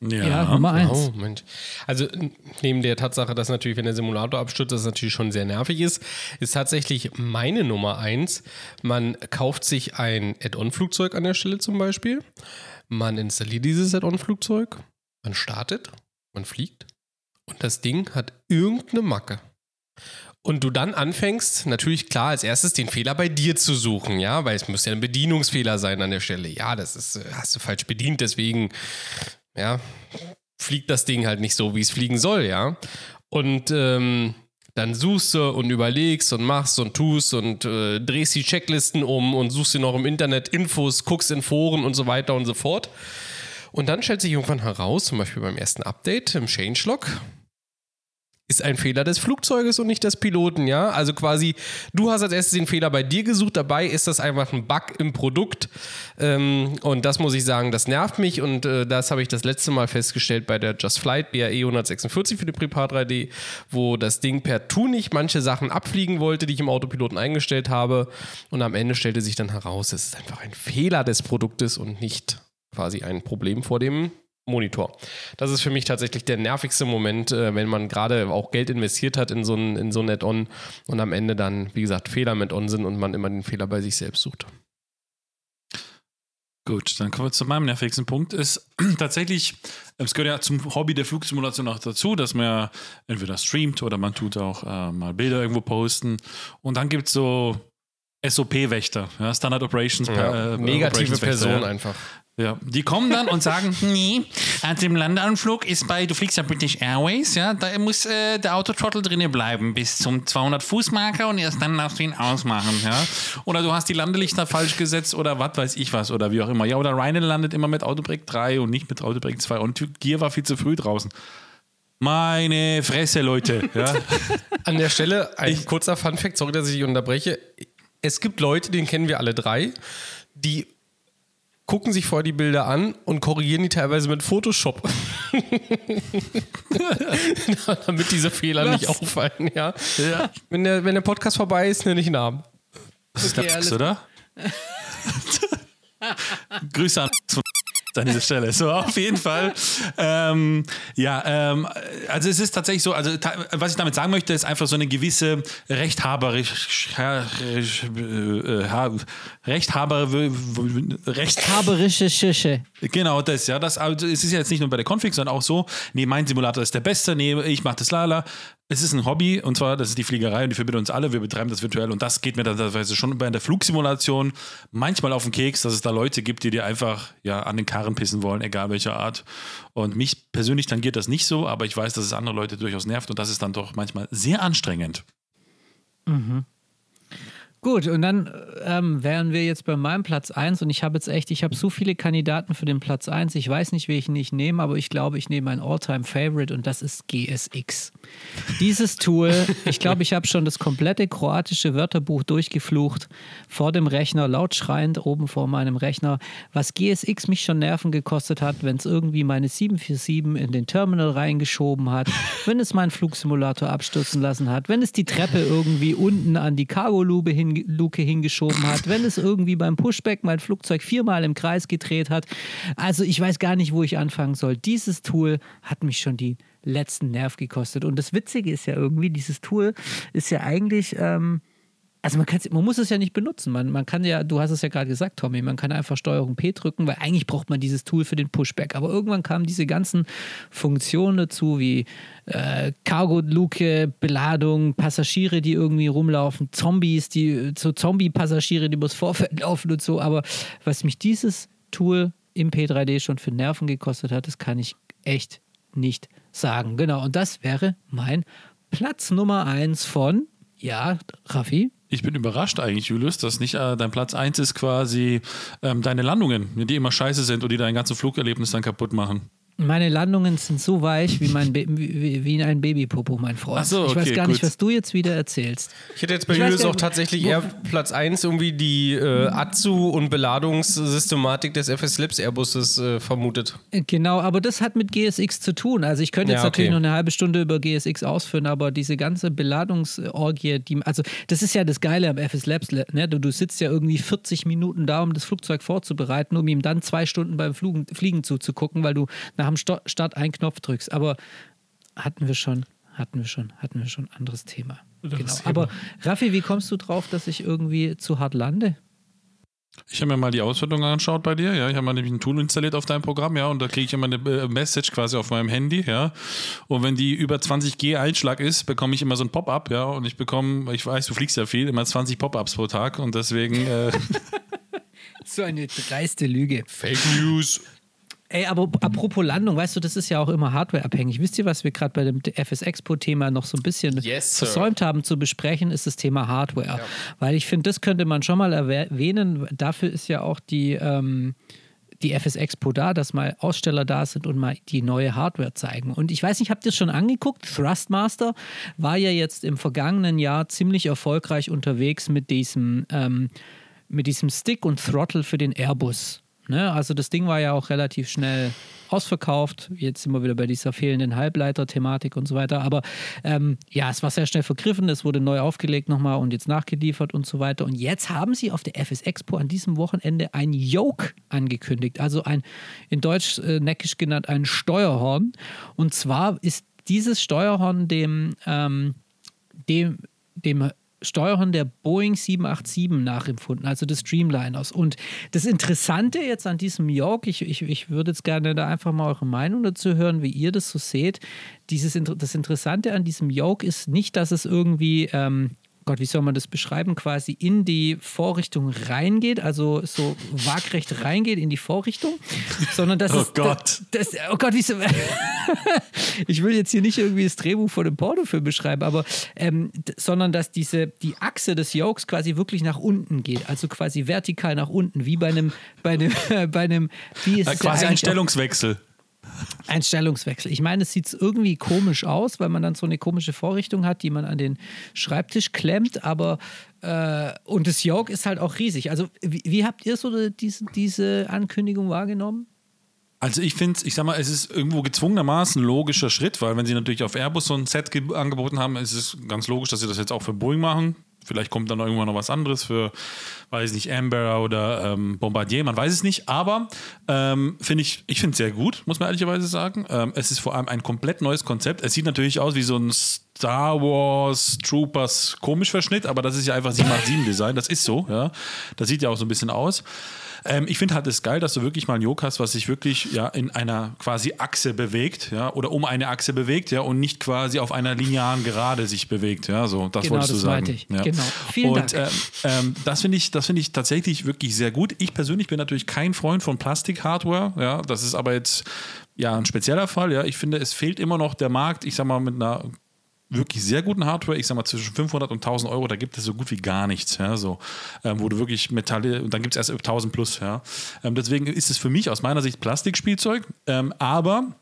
Ja, ja Nummer eins. Oh, Mensch. Also neben der Tatsache, dass natürlich, wenn der Simulator abstürzt, das natürlich schon sehr nervig ist, ist tatsächlich meine Nummer eins. Man kauft sich ein Add-on-Flugzeug an der Stelle zum Beispiel. Man installiert dieses Add-on-Flugzeug, man startet, man fliegt und das Ding hat irgendeine Macke. Und du dann anfängst, natürlich klar, als erstes den Fehler bei dir zu suchen, ja, weil es muss ja ein Bedienungsfehler sein an der Stelle. Ja, das ist, äh, hast du falsch bedient, deswegen ja, fliegt das Ding halt nicht so, wie es fliegen soll, ja. Und ähm, dann suchst du und überlegst und machst und tust und äh, drehst die Checklisten um und suchst dir noch im Internet Infos, guckst in Foren und so weiter und so fort. Und dann stellt sich irgendwann heraus, zum Beispiel beim ersten Update im Changelog, ist ein Fehler des Flugzeuges und nicht des Piloten, ja? Also quasi, du hast als erstes den Fehler bei dir gesucht, dabei ist das einfach ein Bug im Produkt. Ähm, und das muss ich sagen, das nervt mich und äh, das habe ich das letzte Mal festgestellt bei der Just Flight BAE 146 für die Prepar 3D, wo das Ding per Tu nicht manche Sachen abfliegen wollte, die ich im Autopiloten eingestellt habe. Und am Ende stellte sich dann heraus, es ist einfach ein Fehler des Produktes und nicht quasi ein Problem vor dem Monitor. Das ist für mich tatsächlich der nervigste Moment, äh, wenn man gerade auch Geld investiert hat in so ein, in so ein Add-on und am Ende dann, wie gesagt, Fehler mit on sind und man immer den Fehler bei sich selbst sucht. Gut, dann kommen wir zu meinem nervigsten Punkt. Ist tatsächlich, es gehört ja zum Hobby der Flugsimulation auch dazu, dass man ja entweder streamt oder man tut auch äh, mal Bilder irgendwo posten. Und dann gibt es so SOP-Wächter, ja, Standard Operations. Ja, äh, negative Operations Person einfach. Ja, die kommen dann und sagen, nee, also im Landeanflug ist bei, du fliegst ja British Airways, ja, da muss äh, der Autotrottel drinnen bleiben bis zum 200 Fuß Marker und erst dann darfst du ihn ausmachen, ja. Oder du hast die Landelichter falsch gesetzt oder was weiß ich was oder wie auch immer. Ja, oder Ryan landet immer mit Autobrake 3 und nicht mit Autobrake 2 und Gear war viel zu früh draußen. Meine Fresse, Leute. Ja. An der Stelle ein ich, kurzer Funfact, sorry, dass ich dich unterbreche. Es gibt Leute, den kennen wir alle drei, die gucken sich vorher die Bilder an und korrigieren die teilweise mit Photoshop. Damit diese Fehler Was? nicht auffallen, ja. ja. Wenn, der, wenn der Podcast vorbei ist, nenne ich Namen. Das ist okay, der Max, oder? Grüße an an dieser Stelle. So, auf jeden Fall. Ähm, ja, ähm, also es ist tatsächlich so, also was ich damit sagen möchte, ist einfach so eine gewisse rechthaberisch, äh, äh, rechthaber, rechthaberische Schüche. Genau das, ja. Das, also es ist ja jetzt nicht nur bei der Config, sondern auch so, nee, mein Simulator ist der beste, nee, ich mache das lala. Es ist ein Hobby und zwar, das ist die Fliegerei und die verbindet uns alle. Wir betreiben das virtuell und das geht mir dann teilweise schon bei der Flugsimulation manchmal auf den Keks, dass es da Leute gibt, die dir einfach ja an den Karren pissen wollen, egal welcher Art. Und mich persönlich tangiert das nicht so, aber ich weiß, dass es andere Leute durchaus nervt und das ist dann doch manchmal sehr anstrengend. Mhm. Gut, und dann ähm, wären wir jetzt bei meinem Platz 1 und ich habe jetzt echt, ich habe so viele Kandidaten für den Platz 1. Ich weiß nicht, welchen ich nehme, aber ich glaube, ich nehme ein All-Time-Favorite und das ist GSX. Dieses Tool, ich glaube, ich habe schon das komplette kroatische Wörterbuch durchgeflucht vor dem Rechner, laut schreiend oben vor meinem Rechner, was GSX mich schon Nerven gekostet hat, wenn es irgendwie meine 747 in den Terminal reingeschoben hat, wenn es meinen Flugsimulator abstürzen lassen hat, wenn es die Treppe irgendwie unten an die Cargo-Luke hin, hingeschoben hat, wenn es irgendwie beim Pushback mein Flugzeug viermal im Kreis gedreht hat. Also ich weiß gar nicht, wo ich anfangen soll. Dieses Tool hat mich schon die letzten Nerv gekostet. Und das Witzige ist ja irgendwie, dieses Tool ist ja eigentlich... Ähm, also man, man muss es ja nicht benutzen. Man, man kann ja, du hast es ja gerade gesagt, Tommy, man kann einfach Steuerung P drücken, weil eigentlich braucht man dieses Tool für den Pushback. Aber irgendwann kamen diese ganzen Funktionen dazu, wie äh, Cargo-Luke, Beladung, Passagiere, die irgendwie rumlaufen, Zombies, die so Zombie-Passagiere, die übers Vorfeld laufen und so. Aber was mich dieses Tool im P3D schon für Nerven gekostet hat, das kann ich echt nicht sagen. Genau, und das wäre mein Platz Nummer eins von, ja, Raffi, ich bin überrascht eigentlich, Julius, dass nicht äh, dein Platz 1 ist quasi ähm, deine Landungen, die immer scheiße sind und die dein ganzes Flugerlebnis dann kaputt machen. Meine Landungen sind so weich wie, mein wie, wie ein Babypopo, mein Freund. Ach so, okay, ich weiß gar gut. nicht, was du jetzt wieder erzählst. Ich hätte jetzt bei Julius auch tatsächlich eher Platz 1 irgendwie die äh, Atzu- und Beladungssystematik des FS Lips Airbuses äh, vermutet. Genau, aber das hat mit GSX zu tun. Also ich könnte jetzt ja, okay. natürlich noch eine halbe Stunde über GSX ausführen, aber diese ganze Beladungsorgie, die, also das ist ja das Geile am FS Labs, ne? du, du sitzt ja irgendwie 40 Minuten da, um das Flugzeug vorzubereiten, um ihm dann zwei Stunden beim Fliegen, Fliegen zuzugucken, weil du nach nach dem Start einen Knopf drückst. Aber hatten wir schon, hatten wir schon, hatten wir schon anderes Thema. Genau. Thema. Aber Raffi, wie kommst du drauf, dass ich irgendwie zu hart lande? Ich habe mir mal die Auswertung angeschaut bei dir, ja. Ich habe mal nämlich ein Tool installiert auf deinem Programm, ja, und da kriege ich immer eine äh, Message quasi auf meinem Handy, ja. Und wenn die über 20 G Einschlag ist, bekomme ich immer so ein Pop-up, ja. Und ich bekomme, ich weiß, du fliegst ja viel, immer 20 Pop-ups pro Tag und deswegen. Äh so eine dreiste Lüge. Fake News. Ey, aber apropos Landung, weißt du, das ist ja auch immer hardwareabhängig. Wisst ihr, was wir gerade bei dem FS Expo-Thema noch so ein bisschen yes, versäumt haben zu besprechen, ist das Thema Hardware. Ja. Weil ich finde, das könnte man schon mal erwähnen. Dafür ist ja auch die. Ähm, die FS Expo da, dass mal Aussteller da sind und mal die neue Hardware zeigen. Und ich weiß nicht, habt ihr es schon angeguckt? Thrustmaster war ja jetzt im vergangenen Jahr ziemlich erfolgreich unterwegs mit diesem, ähm, mit diesem Stick und Throttle für den Airbus. Ne? Also das Ding war ja auch relativ schnell ausverkauft. Jetzt sind wir wieder bei dieser fehlenden Halbleiter-Thematik und so weiter. Aber ähm, ja, es war sehr schnell vergriffen. Es wurde neu aufgelegt nochmal und jetzt nachgeliefert und so weiter. Und jetzt haben sie auf der FS Expo an diesem Wochenende ein Yoke angekündigt. Also ein, in Deutsch äh, neckisch genannt, ein Steuerhorn. Und zwar ist dieses Steuerhorn dem, ähm, dem, dem Steuerung der Boeing 787 nachempfunden, also des Streamliners. Und das Interessante jetzt an diesem York, ich, ich, ich würde jetzt gerne da einfach mal eure Meinung dazu hören, wie ihr das so seht. Dieses, das Interessante an diesem Yoke ist nicht, dass es irgendwie ähm, Gott, wie soll man das beschreiben, quasi in die Vorrichtung reingeht, also so waagrecht reingeht in die Vorrichtung, sondern dass oh es, Gott. Das, das, oh Gott, wie so, ich will jetzt hier nicht irgendwie das Drehbuch von dem Pornofilm beschreiben, aber ähm, sondern dass diese die Achse des Yokes quasi wirklich nach unten geht, also quasi vertikal nach unten, wie bei einem bei einem bei einem wie ist quasi ein Stellungswechsel. Ein Stellungswechsel. Ich meine, es sieht irgendwie komisch aus, weil man dann so eine komische Vorrichtung hat, die man an den Schreibtisch klemmt, aber äh, und das Yoke ist halt auch riesig. Also, wie, wie habt ihr so diese, diese Ankündigung wahrgenommen? Also ich finde, ich sag mal, es ist irgendwo gezwungenermaßen logischer Schritt, weil wenn sie natürlich auf Airbus so ein Set angeboten haben, ist es ganz logisch, dass sie das jetzt auch für Boeing machen. Vielleicht kommt dann irgendwann noch was anderes für, weiß nicht, Amber oder ähm, Bombardier, man weiß es nicht. Aber ähm, finde ich, ich finde es sehr gut, muss man ehrlicherweise sagen. Ähm, es ist vor allem ein komplett neues Konzept. Es sieht natürlich aus wie so ein Star Wars Troopers komisch Verschnitt, aber das ist ja einfach 787 Design. Das ist so, ja. Das sieht ja auch so ein bisschen aus. Ähm, ich finde halt es geil, dass du wirklich mal ein Yoke hast, was sich wirklich ja in einer quasi Achse bewegt, ja, oder um eine Achse bewegt, ja, und nicht quasi auf einer linearen Gerade sich bewegt, ja, so, das genau, wolltest das du sagen. Ich. Ja. Genau. Vielen und, Dank. Ähm, ähm, das finde ich, das ich tatsächlich wirklich sehr gut. Ich persönlich bin natürlich kein Freund von Plastik-Hardware, ja, das ist aber jetzt ja ein spezieller Fall, ja. Ich finde, es fehlt immer noch der Markt, ich sag mal, mit einer wirklich sehr guten Hardware. Ich sag mal zwischen 500 und 1000 Euro, da gibt es so gut wie gar nichts, ja, so, ähm, wo du wirklich Metalle, und dann gibt es erst 1000 plus, ja. Ähm, deswegen ist es für mich aus meiner Sicht Plastikspielzeug, ähm, aber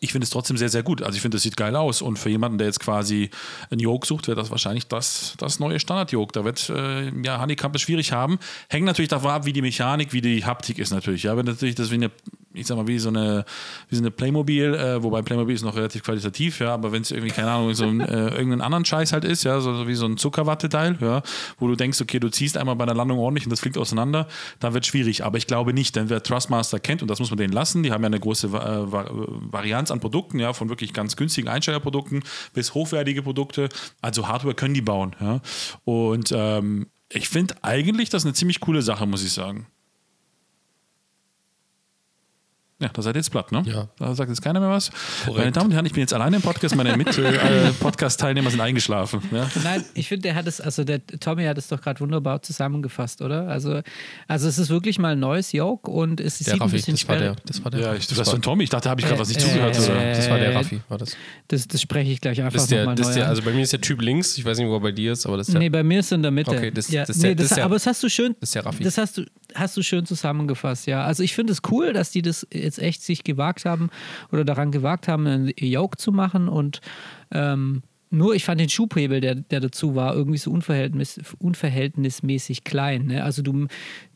ich finde es trotzdem sehr, sehr gut. Also ich finde, es sieht geil aus. Und für jemanden, der jetzt quasi ein Yoke sucht, wird das wahrscheinlich das, das neue Standard-Yoke. Da wird äh, ja Honeycomb es schwierig haben. Hängt natürlich davon ab, wie die Mechanik, wie die Haptik ist natürlich. Ja, wenn natürlich das wie eine ich sag mal, wie so eine, wie so eine Playmobil, äh, wobei Playmobil ist noch relativ qualitativ, ja, aber wenn es irgendwie, keine Ahnung, so ein, äh, irgendeinen anderen Scheiß halt ist, ja, so, so wie so ein Zuckerwatteteil, ja, wo du denkst, okay, du ziehst einmal bei der Landung ordentlich und das fliegt auseinander, dann wird schwierig. Aber ich glaube nicht, denn wer Trustmaster kennt, und das muss man denen lassen, die haben ja eine große äh, Varianz an Produkten, ja, von wirklich ganz günstigen Einsteigerprodukten bis hochwertige Produkte. Also Hardware können die bauen, ja. Und ähm, ich finde eigentlich das eine ziemlich coole Sache, muss ich sagen. Ja, da seid ihr jetzt platt, ne? Ja. Da sagt jetzt keiner mehr was. Korrekt. Meine Damen und Herren, ich bin jetzt alleine im Podcast, meine Mit-Podcast-Teilnehmer sind eingeschlafen. Ja? Nein, ich finde, der hat es, also der Tommy hat es doch gerade wunderbar zusammengefasst, oder? Also, also es ist wirklich mal ein neues Yoke und es Der sieht ein Raffi, bisschen das war der. Das war der. Ja, ich, das, das, war, von Tommy. Ich dachte, da habe ich gerade was nicht Äh, zugehört. äh, oder? das war der äh, Raffi, war das. Das, das spreche ich gleich einfach Das ist der, nochmal das ist neu der, an. also bei mir ist der Typ links, ich weiß nicht, wo er bei dir ist, aber das ist der, Nee, bei mir ist in der Mitte. Okay, das- ja, das ist nee, der- das das, ist der- aber das hast du schön, das ist der Raffi. das hast du, hast du schön zusammengefasst, ja. Also ich finde es cool, dass die das jetzt echt sich gewagt haben oder daran gewagt haben, einen Yoke zu machen und ähm, nur ich fand den Schubhebel, der, der dazu war, irgendwie so unverhältnis, unverhältnismäßig klein. Ne? Also du,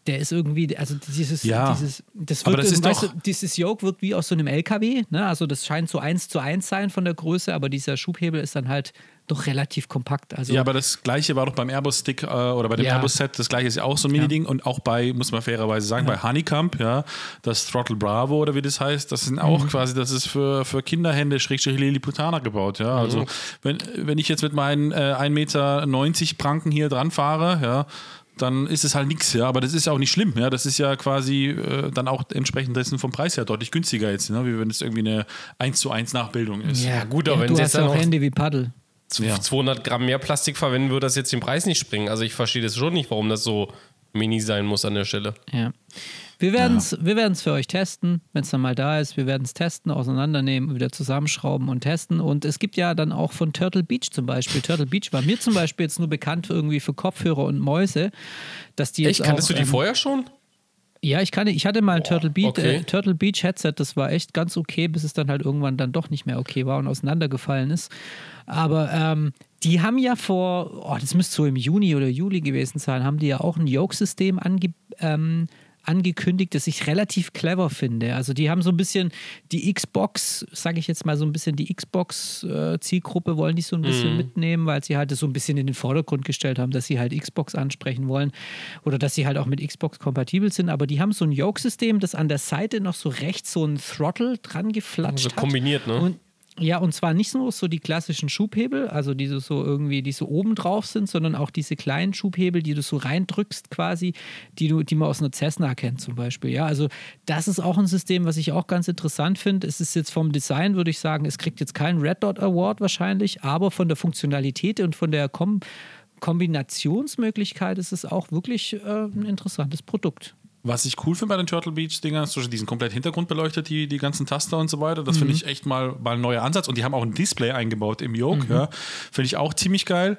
der ist irgendwie, also dieses, Ja, dieses, das aber wird, das ist weißt doch- du, dieses Yoke wird wie aus so einem LKW, ne? Also das scheint so eins zu eins sein von der Größe, aber dieser Schubhebel ist dann halt doch relativ kompakt. Also Ja, aber das gleiche war doch beim Airbus-Stick äh, oder bei dem Ja. Airbus-Set, das gleiche ist ja auch so ein Mini-Ding und auch bei, muss man fairerweise sagen, bei Honeycomb, ja, das Throttle Bravo oder wie das heißt, das sind Mhm. auch quasi, das ist für, für Kinderhände, Schrägstrich Lilliputaner gebaut, ja, also Mhm. wenn, wenn ich jetzt mit meinen äh, 1,90 Meter Pranken hier dran fahre, ja, dann ist es halt nichts, ja, aber das ist ja auch nicht schlimm, ja, das ist ja quasi äh, dann auch entsprechend dessen vom Preis her deutlich günstiger jetzt, ne? wie wenn es irgendwie eine 1 zu 1 Nachbildung ist. Ja, gut, aber ja, wenn du sie hast auch Hände wie Paddel. Ja. 200 Gramm mehr Plastik verwenden, würde das jetzt den Preis nicht springen. Also ich verstehe das schon nicht, warum das so mini sein muss an der Stelle. Ja. Wir werden es wir werden's für euch testen, wenn es dann mal da ist. Wir werden es testen, auseinandernehmen, wieder zusammenschrauben und testen. Und es gibt ja dann auch von Turtle Beach zum Beispiel. Turtle Beach war mir zum Beispiel jetzt nur bekannt irgendwie für Kopfhörer und Mäuse, dass die jetzt Echt? Kanntest auch, du die ähm, vorher schon? Ja, ich, kann, ich hatte mal ein Turtle Beach, okay. äh, Turtle Beach Headset, das war echt ganz okay, bis es dann halt irgendwann dann doch nicht mehr okay war und auseinandergefallen ist. Aber ähm, die haben ja vor, oh, das müsste so im Juni oder Juli gewesen sein, haben die ja auch ein Yoke-System ange, ähm, angekündigt, das ich relativ clever finde. Also die haben so ein bisschen die Xbox, sage ich jetzt mal so ein bisschen die Xbox-Zielgruppe wollen die so ein bisschen mitnehmen, weil sie halt das so ein bisschen in den Vordergrund gestellt haben, dass sie halt Xbox ansprechen wollen oder dass sie halt auch mit Xbox kompatibel sind. Aber die haben so ein Yoke-System, das an der Seite noch so rechts so ein Throttle dran geflatscht Also hat. kombiniert, ne? Und ja, und zwar nicht nur so die klassischen Schubhebel, also die so- irgendwie, die so oben drauf sind, sondern auch diese kleinen Schubhebel, die du so reindrückst quasi, die du, die man aus einer Cessna kennt zum Beispiel. Ja, also das ist auch ein System, was ich auch ganz interessant finde. Es ist jetzt vom Design, würde ich sagen, es kriegt jetzt keinen Red Dot Award wahrscheinlich, aber von der Funktionalität und von der Kom Kombinationsmöglichkeit ist es auch wirklich äh, ein interessantes Produkt. Was ich cool finde bei den Turtle Beach Dingern, ist, die sind komplett hintergrundbeleuchtet, die, die ganzen Taster und so weiter. Das finde ich echt mal, mal ein neuer Ansatz. Und die haben auch ein Display eingebaut im Yoke. Ja. Finde ich auch ziemlich geil.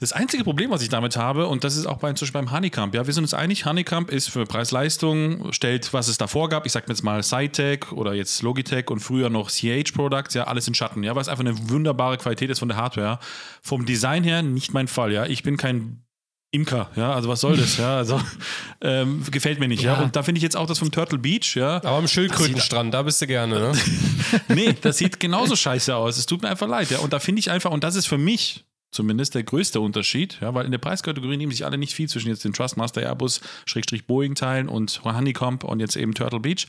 Das einzige Problem, was ich damit habe, und das ist auch bei, zum Beispiel beim Honeycomb, ja, wir sind uns einig, Honeycomb ist für Preis-Leistung, stellt, was es davor gab, ich sag mir jetzt mal Cytec oder jetzt Logitech und früher noch CH Products, ja, alles in Schatten, ja, weil es einfach eine wunderbare Qualität ist von der Hardware. Vom Design her nicht mein Fall, ja. Ich bin kein Imker, ja, also was soll das, ja, also ähm, gefällt mir nicht, ja. Ja. Und da finde ich jetzt auch das vom Turtle Beach, ja. Aber am Schildkrötenstrand, da bist du gerne, ne? Nee, das sieht genauso scheiße aus. Es tut mir einfach leid, ja. Und da finde ich einfach, und das ist für mich zumindest der größte Unterschied, ja, weil in der Preiskategorie nehmen sich alle nicht viel zwischen jetzt den Trustmaster Airbus, Schrägstrich Boeing Teilen und Honeycomb und jetzt eben Turtle Beach.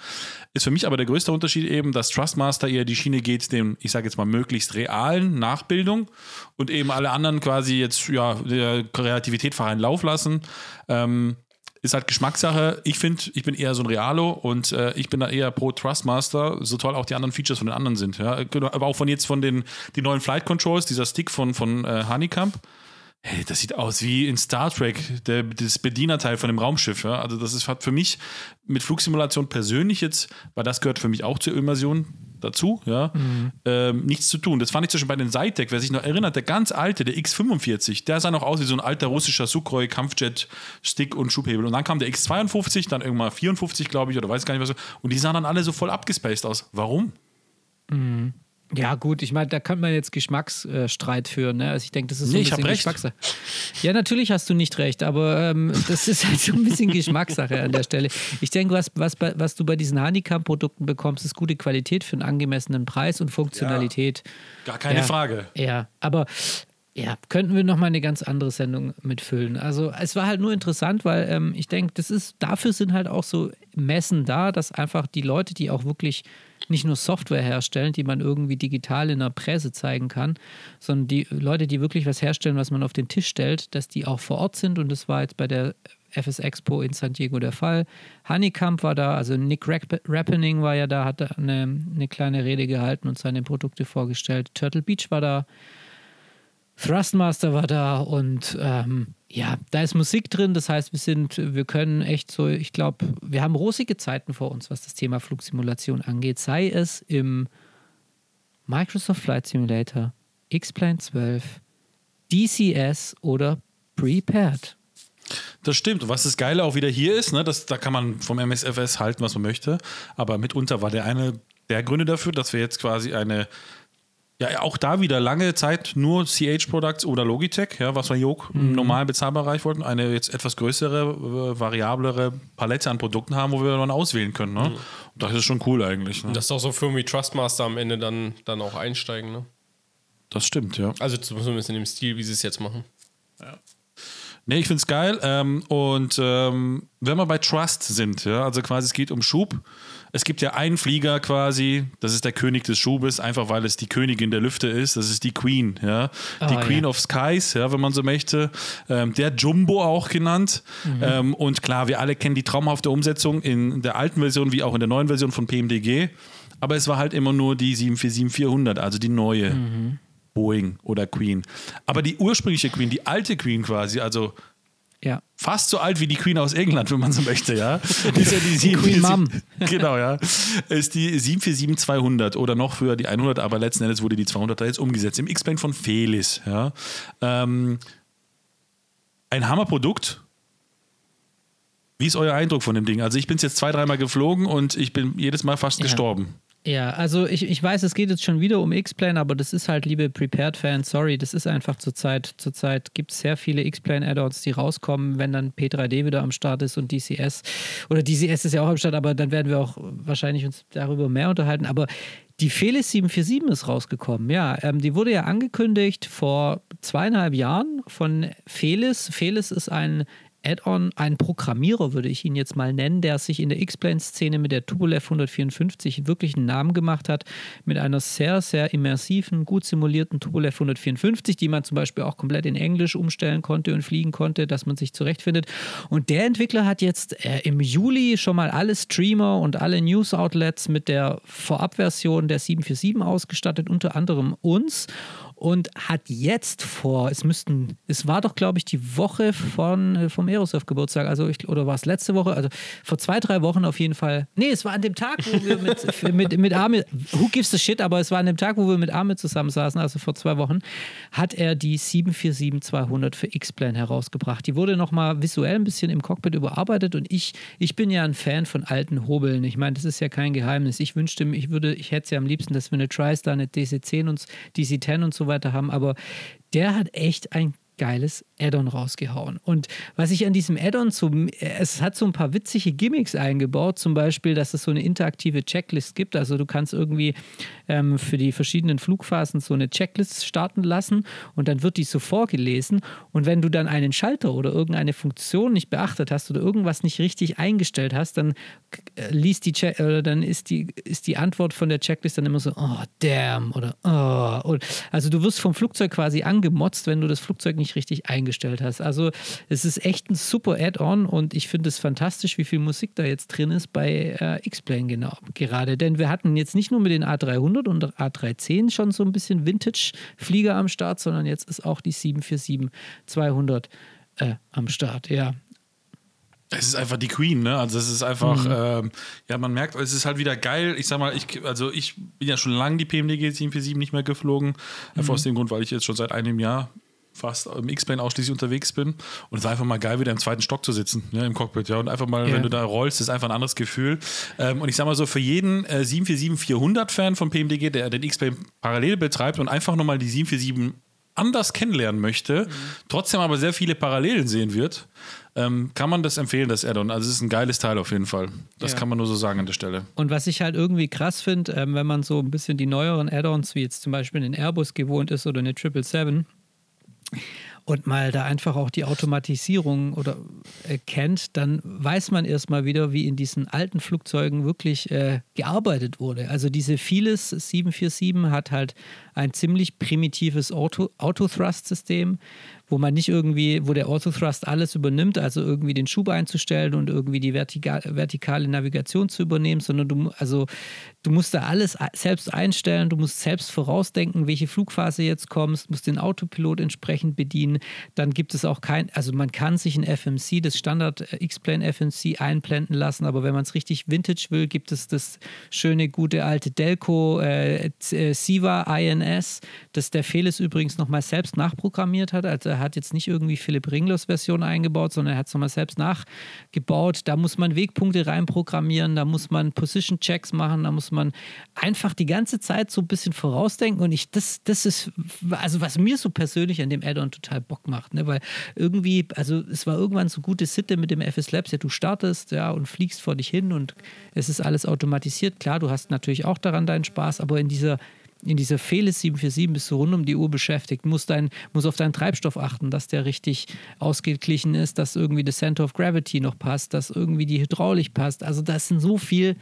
Ist für mich aber der größte Unterschied eben, dass Trustmaster eher die Schiene geht, dem, ich sage jetzt mal, möglichst realen Nachbildung und eben alle anderen quasi jetzt, ja, der Kreativität freien Lauf lassen. Ähm, ist halt Geschmackssache. Ich finde, ich bin eher so ein Realo und äh, ich bin da eher pro Trustmaster, so toll auch die anderen Features von den anderen sind. Ja. Genau, Aber auch von jetzt von den die neuen Flight Controls, dieser Stick von, von äh, Honeycomb, Hey, das sieht aus wie in Star Trek, der, das Bedienerteil von dem Raumschiff. Ja? Also, das ist, hat für mich mit Flugsimulation persönlich jetzt, weil das gehört für mich auch zur Immersion dazu, ja, mhm. ähm, nichts zu tun. Das fand ich Beispiel bei den Sidetech, wer sich noch erinnert, der ganz alte, der X45, der sah noch aus wie so ein alter russischer Sukhoi, Kampfjet, Stick und Schubhebel. Und dann kam der X52, dann irgendwann 54, glaube ich, oder weiß gar nicht was. Und die sahen dann alle so voll abgespaced aus. Warum? Mhm. Ja, gut, ich meine, da könnte man jetzt Geschmacksstreit führen. Ne? Also ich denke, das ist so nee, ein bisschen Geschmackssache. Ja, natürlich hast du nicht recht, aber ähm, das ist halt so ein bisschen Geschmackssache an der Stelle. Ich denke, was, was, was du bei diesen Honeycomb-Produkten bekommst, ist gute Qualität für einen angemessenen Preis und Funktionalität. Ja, gar keine ja, Frage. Ja, aber ja, könnten wir nochmal eine ganz andere Sendung mitfüllen. Also es war halt nur interessant, weil ähm, ich denke, das ist, dafür sind halt auch so Messen da, dass einfach die Leute, die auch wirklich nicht nur Software herstellen, die man irgendwie digital in der Presse zeigen kann, sondern die Leute, die wirklich was herstellen, was man auf den Tisch stellt, dass die auch vor Ort sind. Und das war jetzt bei der FS Expo in San Diego der Fall. Honeycomb war da, also Nick Rappening war ja da, hat eine, eine kleine Rede gehalten und seine Produkte vorgestellt. Turtle Beach war da. Thrustmaster war da und ähm, ja, da ist Musik drin. Das heißt, wir sind, wir können echt so, ich glaube, wir haben rosige Zeiten vor uns, was das Thema Flugsimulation angeht. Sei es im Microsoft Flight Simulator, X-Plane 12, DCS oder Prepared. Das stimmt. Was das Geile auch wieder hier ist, ne, das, da kann man vom MSFS halten, was man möchte. Aber mitunter war der eine der Gründe dafür, dass wir jetzt quasi eine ja, auch da wieder lange Zeit nur CH-Products oder Logitech, ja, was wir Jog im mhm. normalen Bezahlbereich wollten, eine jetzt etwas größere, äh, variablere Palette an Produkten haben, wo wir dann auswählen können. Ne? Mhm. Und das ist schon cool eigentlich. Ne? Dass ist auch so Firmen wie Trustmaster am Ende dann, dann auch einsteigen. Ne? Das stimmt, ja. Also zumindest in dem Stil, wie sie es jetzt machen. Ja. Nee, ich finde es geil. Ähm, und ähm, wenn wir bei Trust sind, ja, also quasi es geht um Schub, es gibt ja einen Flieger quasi, das ist der König des Schubes, einfach weil es die Königin der Lüfte ist. Das ist die Queen, ja. Die oh, Queen ja. of Skies, ja, wenn man so möchte. Ähm, der Jumbo auch genannt. Mhm. Ähm, und klar, wir alle kennen die traumhafte Umsetzung in der alten Version wie auch in der neuen Version von PMDG. Aber es war halt immer nur die 747-400, also die neue. Mhm. Boeing oder Queen. Aber die ursprüngliche Queen, die alte Queen quasi, also ja. Fast so alt wie die Queen aus England, wenn man so möchte, ja. ist ja die, die Queen Mom. genau, ja. Ist die 747-200 oder noch früher die 100, aber letzten Endes wurde die 200 jetzt umgesetzt. Im X-Plane von Felis, ja. Ähm, ein Hammerprodukt. Wie ist euer Eindruck von dem Ding? Also ich bin es jetzt zwei, dreimal geflogen und ich bin jedes Mal fast ja. gestorben. Ja, also ich, ich weiß, es geht jetzt schon wieder um X-Plane, aber das ist halt, liebe Prepared-Fans, sorry, das ist einfach zurzeit, zurzeit gibt es sehr viele X-Plane-Add-ons, die rauskommen, wenn dann P3D wieder am Start ist und DCS. Oder DCS ist ja auch am Start, aber dann werden wir auch wahrscheinlich uns darüber mehr unterhalten. Aber die Felis 747 ist rausgekommen, ja. Ähm, die wurde ja angekündigt vor zweieinhalb Jahren von Felis. Felis ist ein Add-on, ein Programmierer würde ich ihn jetzt mal nennen, der sich in der X-Plane-Szene mit der Tupolev 154 wirklich einen Namen gemacht hat, mit einer sehr, sehr immersiven, gut simulierten Tupolev 154, die man zum Beispiel auch komplett in Englisch umstellen konnte und fliegen konnte, dass man sich zurechtfindet. Und der Entwickler hat jetzt äh, im Juli schon mal alle Streamer und alle News-Outlets mit der Vorabversion der 747 ausgestattet, unter anderem uns und hat jetzt vor, es müssten, es war doch, glaube ich, die Woche von, äh, vom Aerosoft-Geburtstag, also ich, oder war es letzte Woche, also vor zwei, drei Wochen auf jeden Fall. Nee, es war an dem Tag, wo wir mit, mit, mit Armin, who gives a shit, aber es war an dem Tag, wo wir mit Armin zusammensaßen, also vor zwei Wochen, hat er die 747-200 für X-Plan herausgebracht. Die wurde nochmal visuell ein bisschen im Cockpit überarbeitet und ich, ich bin ja ein Fan von alten Hobeln. Ich meine, das ist ja kein Geheimnis. Ich wünschte, ich würde, ich hätte es ja am liebsten, dass wir eine TriStar, eine DC-10 und DC-10 und so weiter haben, aber der hat echt ein geiles Add-on rausgehauen. Und was ich an diesem Add-on so, es hat so ein paar witzige Gimmicks eingebaut, zum Beispiel, dass es so eine interaktive Checklist gibt. Also du kannst irgendwie ähm, für die verschiedenen Flugphasen so eine Checklist starten lassen und dann wird die so vorgelesen. Und wenn du dann einen Schalter oder irgendeine Funktion nicht beachtet hast oder irgendwas nicht richtig eingestellt hast, dann äh, liest die Check oder dann ist die, ist die Antwort von der Checklist dann immer so, oh damn oder oh. Und, also du wirst vom Flugzeug quasi angemotzt, wenn du das Flugzeug nicht nicht richtig eingestellt hast. Also es ist echt ein super Add-on und ich finde es fantastisch, wie viel Musik da jetzt drin ist bei äh, X-Plane genau, gerade. Denn wir hatten jetzt nicht nur mit den A300 und A310 schon so ein bisschen Vintage-Flieger am Start, sondern jetzt ist auch die 747-200 äh, am Start. Ja, es ist einfach die Queen, ne? Also es ist einfach, mhm. ähm, ja, man merkt, es ist halt wieder geil. Ich sag mal, ich, also ich bin ja schon lange die PMDG 747 nicht mehr geflogen. Einfach mhm. aus dem Grund, weil ich jetzt schon seit einem Jahr fast im X-Plane ausschließlich unterwegs bin. Und es war einfach mal geil, wieder im zweiten Stock zu sitzen, ja, im Cockpit. Ja, und einfach mal, ja. wenn du da rollst, ist einfach ein anderes Gefühl. Ähm, und ich sag mal so, für jeden äh, 747-400-Fan von PMDG, der den X-Plane parallel betreibt und einfach nochmal die 747 anders kennenlernen möchte, mhm. trotzdem aber sehr viele Parallelen sehen wird, ähm, kann man das empfehlen, das Add-on. Also es ist ein geiles Teil auf jeden Fall. Das ja. kann man nur so sagen an der Stelle. Und was ich halt irgendwie krass finde, ähm, wenn man so ein bisschen die neueren Add-ons, wie jetzt zum Beispiel den Airbus gewohnt ist oder eine 777, und mal da einfach auch die Automatisierung oder erkennt, dann weiß man erstmal wieder, wie in diesen alten Flugzeugen wirklich äh, gearbeitet wurde. Also diese vieles 747 hat halt ein ziemlich primitives Auto, Auto-Thrust-System, wo man nicht irgendwie, wo der Autothrust alles übernimmt, also irgendwie den Schub einzustellen und irgendwie die vertikal, vertikale Navigation zu übernehmen, sondern du, also du musst da alles selbst einstellen, du musst selbst vorausdenken, welche Flugphase jetzt kommst, musst den Autopilot entsprechend bedienen. Dann gibt es auch kein, also man kann sich ein FMC, das Standard äh, X-Plane FMC einblenden lassen, aber wenn man es richtig Vintage will, gibt es das schöne, gute alte Delco äh, äh Siva INS, das der Felis übrigens nochmal selbst nachprogrammiert hat, also er hat jetzt nicht irgendwie Philipp Ringlers Version eingebaut, sondern er hat es nochmal selbst nachgebaut. Da muss man Wegpunkte reinprogrammieren, da muss man Position Checks machen, da muss man einfach die ganze Zeit so ein bisschen vorausdenken. Und ich, das, das ist, also was mir so persönlich an dem Add-on total Bock macht, ne? weil irgendwie, also es war irgendwann so gute Sitte mit dem FS Labs, ja, du startest ja und fliegst vor dich hin und es ist alles automatisiert. Klar, du hast natürlich auch daran deinen Spaß, aber in dieser in dieser Felis 747 bist du rund um die Uhr beschäftigt, musst, dein, musst auf deinen Treibstoff achten, dass der richtig ausgeglichen ist, dass irgendwie das Center of Gravity noch passt, dass irgendwie die Hydraulik passt. Also da sind so viele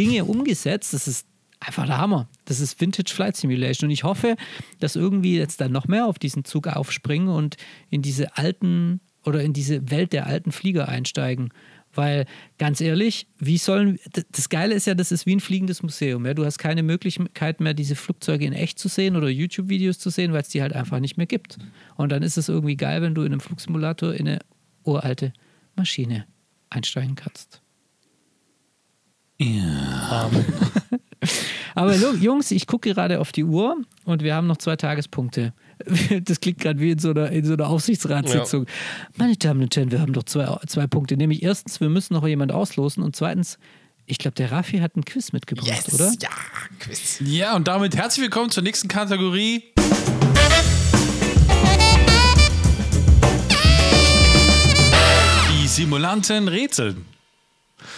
Dinge umgesetzt, das ist einfach der Hammer. Das ist Vintage Flight Simulation und ich hoffe, dass irgendwie jetzt dann noch mehr auf diesen Zug aufspringen und in diese alten oder in diese Welt der alten Flieger einsteigen. Weil ganz ehrlich, wie sollen. Das Geile ist ja, das ist wie ein fliegendes Museum. Ja? Du hast keine Möglichkeit mehr, diese Flugzeuge in echt zu sehen oder YouTube-Videos zu sehen, weil es die halt einfach nicht mehr gibt. Und dann ist es irgendwie geil, wenn du in einem Flugsimulator in eine uralte Maschine einsteigen kannst. Ja. Aber Jungs, ich gucke gerade auf die Uhr und wir haben noch zwei Tagespunkte. Das klingt gerade wie in so einer, in so einer Aufsichtsratssitzung. Ja. Meine Damen und Herren, wir haben doch zwei, zwei Punkte. Nämlich erstens, wir müssen noch jemand auslosen und zweitens, ich glaube, der Raffi hat ein Quiz mitgebracht, yes, oder? Ja, Quiz. Ja, und damit herzlich willkommen zur nächsten Kategorie. Die Simulanten rätseln.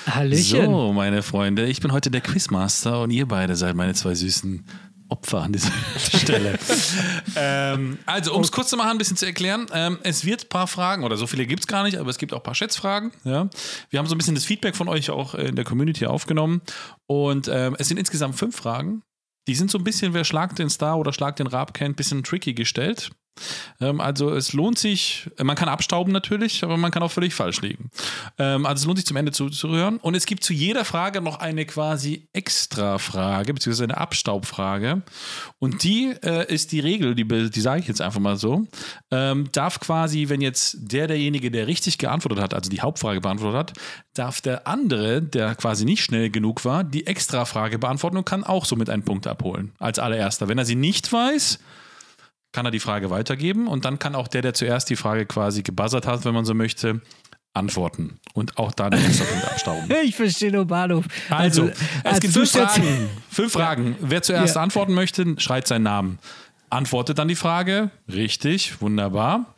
Hallöchen. So, meine Freunde, ich bin heute der Quizmaster und ihr beide seid meine zwei süßen Opfer an dieser Stelle. ähm, also, um es kurz zu machen, ein bisschen zu erklären, ähm, es wird ein paar Fragen, oder so viele gibt es gar nicht, aber es gibt auch ein paar Schätzfragen. Ja? Wir haben so ein bisschen das Feedback von euch auch in der Community aufgenommen und ähm, es sind insgesamt fünf Fragen. Die sind so ein bisschen, wer Schlag den Star oder Schlag den Rab kennt, ein bisschen tricky gestellt. Ähm, also es lohnt sich, äh, man kann abstauben natürlich, aber man kann auch völlig falsch liegen. Ähm, also es lohnt sich zum Ende zuzuhören. Und es gibt zu jeder Frage noch eine quasi Extra-Frage, beziehungsweise eine Abstaubfrage. Und die äh, ist die Regel, die, die sage ich jetzt einfach mal so, ähm, darf quasi, wenn jetzt der, derjenige, der richtig geantwortet hat, also die Hauptfrage beantwortet hat, darf der andere, der quasi nicht schnell genug war, die Extra-Frage beantworten und kann auch somit einen Punkt abholen. Als allererster. Wenn er sie nicht weiß, kann er die Frage weitergeben und dann kann auch der, der zuerst die Frage quasi gebuzzert hat, wenn man so möchte, antworten und auch da den extra Punkt abstauben. Ich verstehe nur Bahnhof. Also, also es gibt fünf Fragen. Fünf Fragen. Wer zuerst ja. antworten möchte, schreit seinen Namen. Antwortet dann die Frage. Richtig, wunderbar.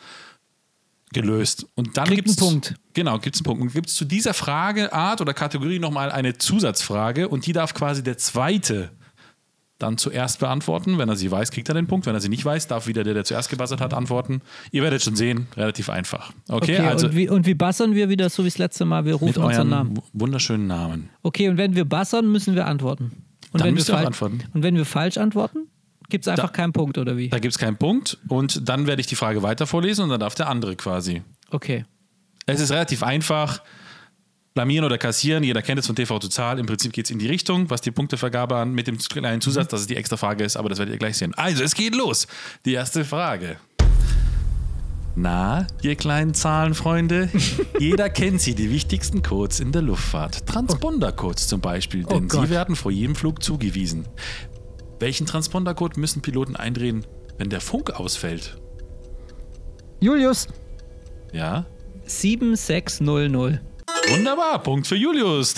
Gelöst. Und dann gibt es einen Punkt. Genau, gibt es einen Punkt. Und gibt es zu dieser Frageart oder Kategorie nochmal eine Zusatzfrage und die darf quasi der zweite dann zuerst beantworten. Wenn er sie weiß, kriegt er den Punkt. Wenn er sie nicht weiß, darf wieder der, der zuerst gebuzzert hat, antworten. Ihr werdet schon sehen, relativ einfach. Okay, okay also. Und wie, und wie buzzern wir wieder, so wie das letzte Mal? Wir rufen unseren Namen. Wunderschönen Namen. Okay, und wenn wir buzzern, müssen wir antworten. Und dann wenn müsst wir auch antworten. Und wenn wir falsch antworten, Gibt es einfach keinen Punkt oder wie? Da gibt es keinen Punkt und dann werde ich die Frage weiter vorlesen und dann darf der andere quasi. Okay. Es ist relativ einfach. Blamieren oder kassieren, jeder kennt es von TV Total. Im Prinzip geht es in die Richtung, was die Punktevergabe an, mit dem kleinen Zusatz, dass es die extra Frage ist, aber das werdet ihr gleich sehen. Also, es geht los. Die erste Frage. Na, ihr kleinen Zahlenfreunde, jeder kennt sie, die wichtigsten Codes in der Luftfahrt. Transponder-Codes zum Beispiel, denn Oh sie werden vor jedem Flug zugewiesen. Welchen Transponder-Code müssen Piloten eindrehen, wenn der Funk ausfällt? Julius, Ja? 7600. Wunderbar, Punkt für Julius.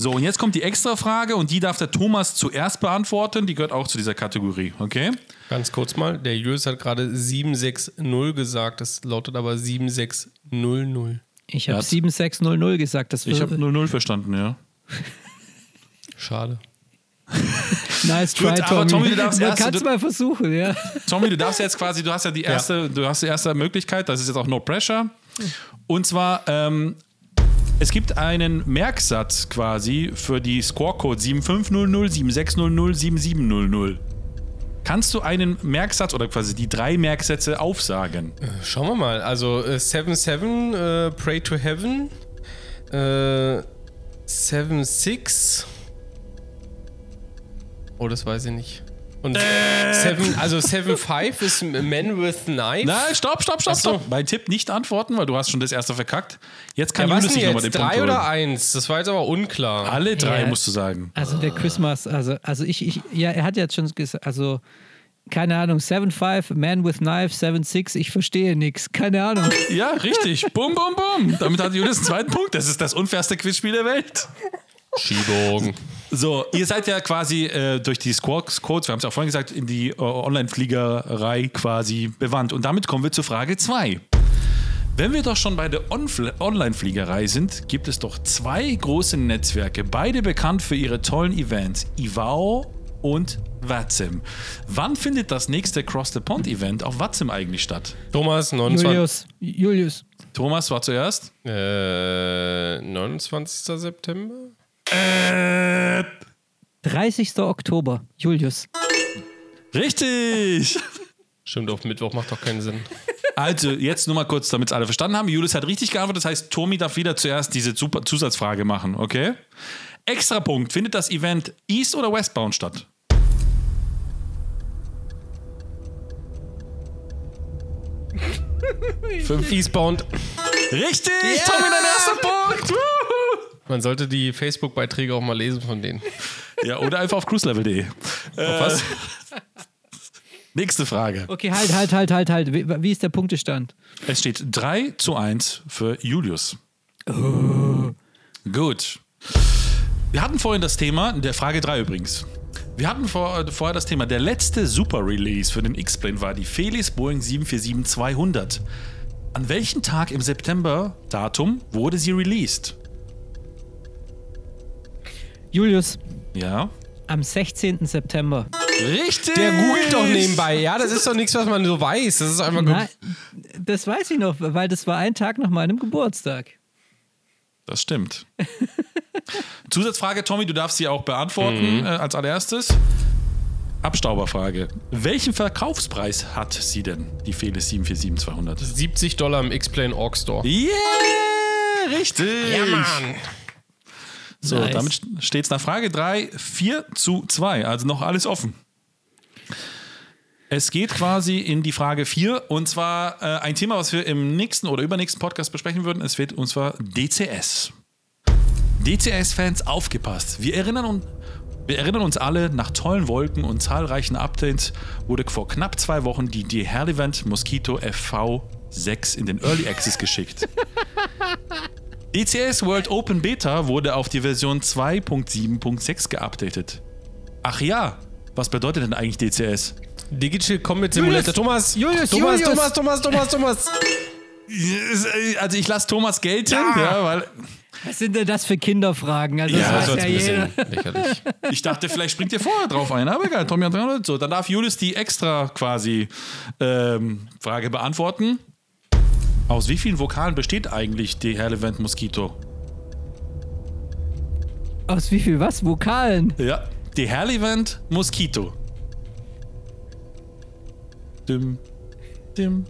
So, und jetzt kommt die extra Frage und die darf der Thomas zuerst beantworten. Die gehört auch zu dieser Kategorie, okay? Ganz kurz mal, der Julius hat gerade 760 gesagt, das lautet aber 7600. Ich habe Ja. 7600 gesagt. Das Ich habe 00 verstanden, ja. Schade. nice try, Gut, aber Tommy. Tommy, du darfst Man erst- kann es du- mal versuchen, ja. Tommy, du darfst jetzt quasi, du hast ja die erste, du hast die erste Möglichkeit, das ist jetzt auch No Pressure. Und zwar, ähm, es gibt einen Merksatz quasi für die Scorecode 7500, 7600, 7700. Kannst du einen Merksatz oder quasi die drei Merksätze aufsagen? Schauen wir mal. Also 7-7, äh, Pray to Heaven. Äh, 7-6. Oh, das weiß ich nicht. Und seven, also 7-5 ist Man with Knife. Nein, stopp, stopp, stopp, so. stopp. Mein Tipp nicht antworten, weil du hast schon das erste verkackt. Jetzt kann ja, Julius sich nochmal den Punkt Drei holen. oder eins? Das war jetzt aber unklar. Alle drei Ja. musst du sagen. Also der Christmas, also, also ich, ich, ja, er hat jetzt schon gesagt, also keine Ahnung, 7-5, Man with Knife, 7-6, ich verstehe nichts, keine Ahnung. Ja, richtig. bum, bum, bum. Damit hat Julius einen zweiten Punkt. Das ist das unfairste Quizspiel der Welt. Skibogen. So, ihr seid ja quasi äh, durch die Squawks Codes, wir haben es auch vorhin gesagt, in die äh, Online-Fliegerei quasi bewandt. Und damit kommen wir zur Frage 2. Wenn wir doch schon bei der Online-Fliegerei sind, gibt es doch zwei große Netzwerke, beide bekannt für ihre tollen Events, Ivao und Watzim. Wann findet das nächste Cross the Pond Event auf Watzim eigentlich statt? Thomas, 29. Julius, Julius, Thomas war zuerst. Äh, 29. September? 30. Oktober, Julius. Richtig! Stimmt, auf Mittwoch macht doch keinen Sinn. Also, jetzt nur mal kurz, damit es alle verstanden haben. Julius hat richtig geantwortet, das heißt, Tommy darf wieder zuerst diese Super Zusatzfrage machen, okay? Extra Punkt. Findet das Event East- oder Westbound statt? Fünf Eastbound. Richtig! Tommy, dein erster Punkt! Wuhu! Man sollte die Facebook-Beiträge auch mal lesen von denen. Ja, oder einfach auf cruiselevelde. Auf was? Nächste Frage. Okay, halt, halt, halt, halt, halt. Wie, wie ist der Punktestand? Es steht 3 zu 1 für Julius. Gut. Wir hatten vorhin das Thema, der Frage 3 übrigens. Wir hatten vor, vorher das Thema, der letzte Super-Release für den X-Plane war die Felis Boeing 747-200. An welchem Tag im September, Datum, wurde sie released? Julius, Ja? am 16. September. Richtig! Der googelt doch nebenbei. Ja, das ist doch nichts, was man so weiß. Das ist einfach gut. Nein, das weiß ich noch, weil das war ein Tag nach meinem Geburtstag. Das stimmt. Zusatzfrage, Tommy, du darfst sie auch beantworten äh, als allererstes. Abstauberfrage. Welchen Verkaufspreis hat sie denn, die Felis 747-200? 70 Dollar im X-Plane Org Store. Yeah! Richtig! Mann. So, Nice. damit steht es nach Frage 3, 4 zu 2. Also noch alles offen. Es geht quasi in die Frage 4 und zwar äh, ein Thema, was wir im nächsten oder übernächsten Podcast besprechen würden. Es wird und zwar DCS. DCS-Fans aufgepasst. Wir erinnern, uns, wir erinnern uns alle, nach tollen Wolken und zahlreichen Updates wurde vor knapp zwei Wochen die de Herlevent Mosquito FV6 in den Early Access geschickt. DCS World Open Beta wurde auf die Version 2.7.6 geupdatet. Ach ja, was bedeutet denn eigentlich DCS? Digital Combat Simulator. Thomas, Julius, Thomas, Julius. Thomas, Thomas, Thomas, Thomas. Also ich lasse Thomas gelten, ja, weil Was sind denn das für Kinderfragen? Also, Ja, das weiß ja ein jeder. bisschen lächerlich. ich dachte, vielleicht springt ihr vorher drauf ein. Aber egal, Tommy hat. So, dann darf Julius die extra quasi ähm, Frage beantworten. Aus wie vielen Vokalen besteht eigentlich die Herlevent Mosquito? Aus wie viel was? Vokalen? Ja, Die Herlevent Mosquito. Dum, dum,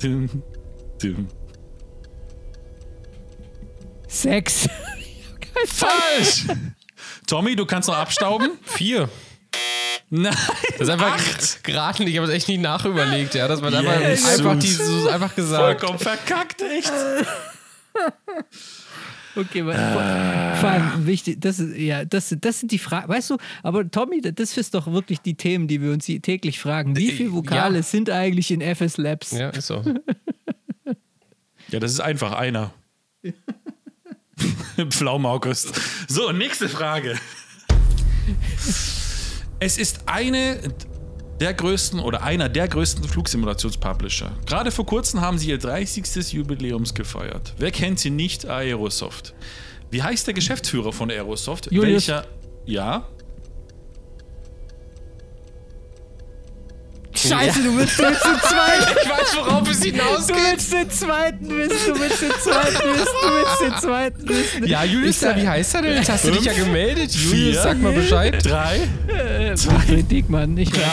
dum, dum. Sechs. Falsch! Tommy, du kannst noch abstauben? Vier. Nein. Das ist einfach geraten. Ich habe es echt nicht nachüberlegt. Ja, das war einfach, Jesus. einfach, die, so einfach gesagt. Vollkommen verkackt, echt. Okay, weil, vor allem wichtig, das ist, ja, das, das sind die Fragen, weißt du, aber Tommy, das ist doch wirklich die Themen, die wir uns hier täglich fragen. Wie viele Vokale Ja. sind eigentlich in FS Labs? Ja, ist so. Ja, das ist einfach einer. Pflaum August. So, nächste Frage. Es ist eine der größten oder einer der größten Flugsimulationspublisher. Gerade vor kurzem haben sie ihr 30. Jubiläums gefeiert. Wer kennt sie nicht? Aerosoft. Wie heißt der Geschäftsführer von Aerosoft? Julius. Welcher? Ja. Scheiße, du willst den zweiten, Ich weiß, worauf es du hinausgeht. willst den zweiten wissen, du willst den zweiten wissen, du willst den zweiten wissen. Ja, Julius, wie heißt er denn? Jetzt hast du dich ja gemeldet. Julius, vier, sag mal Bescheid. Drei. Wilfried Diekmann, nicht mehr.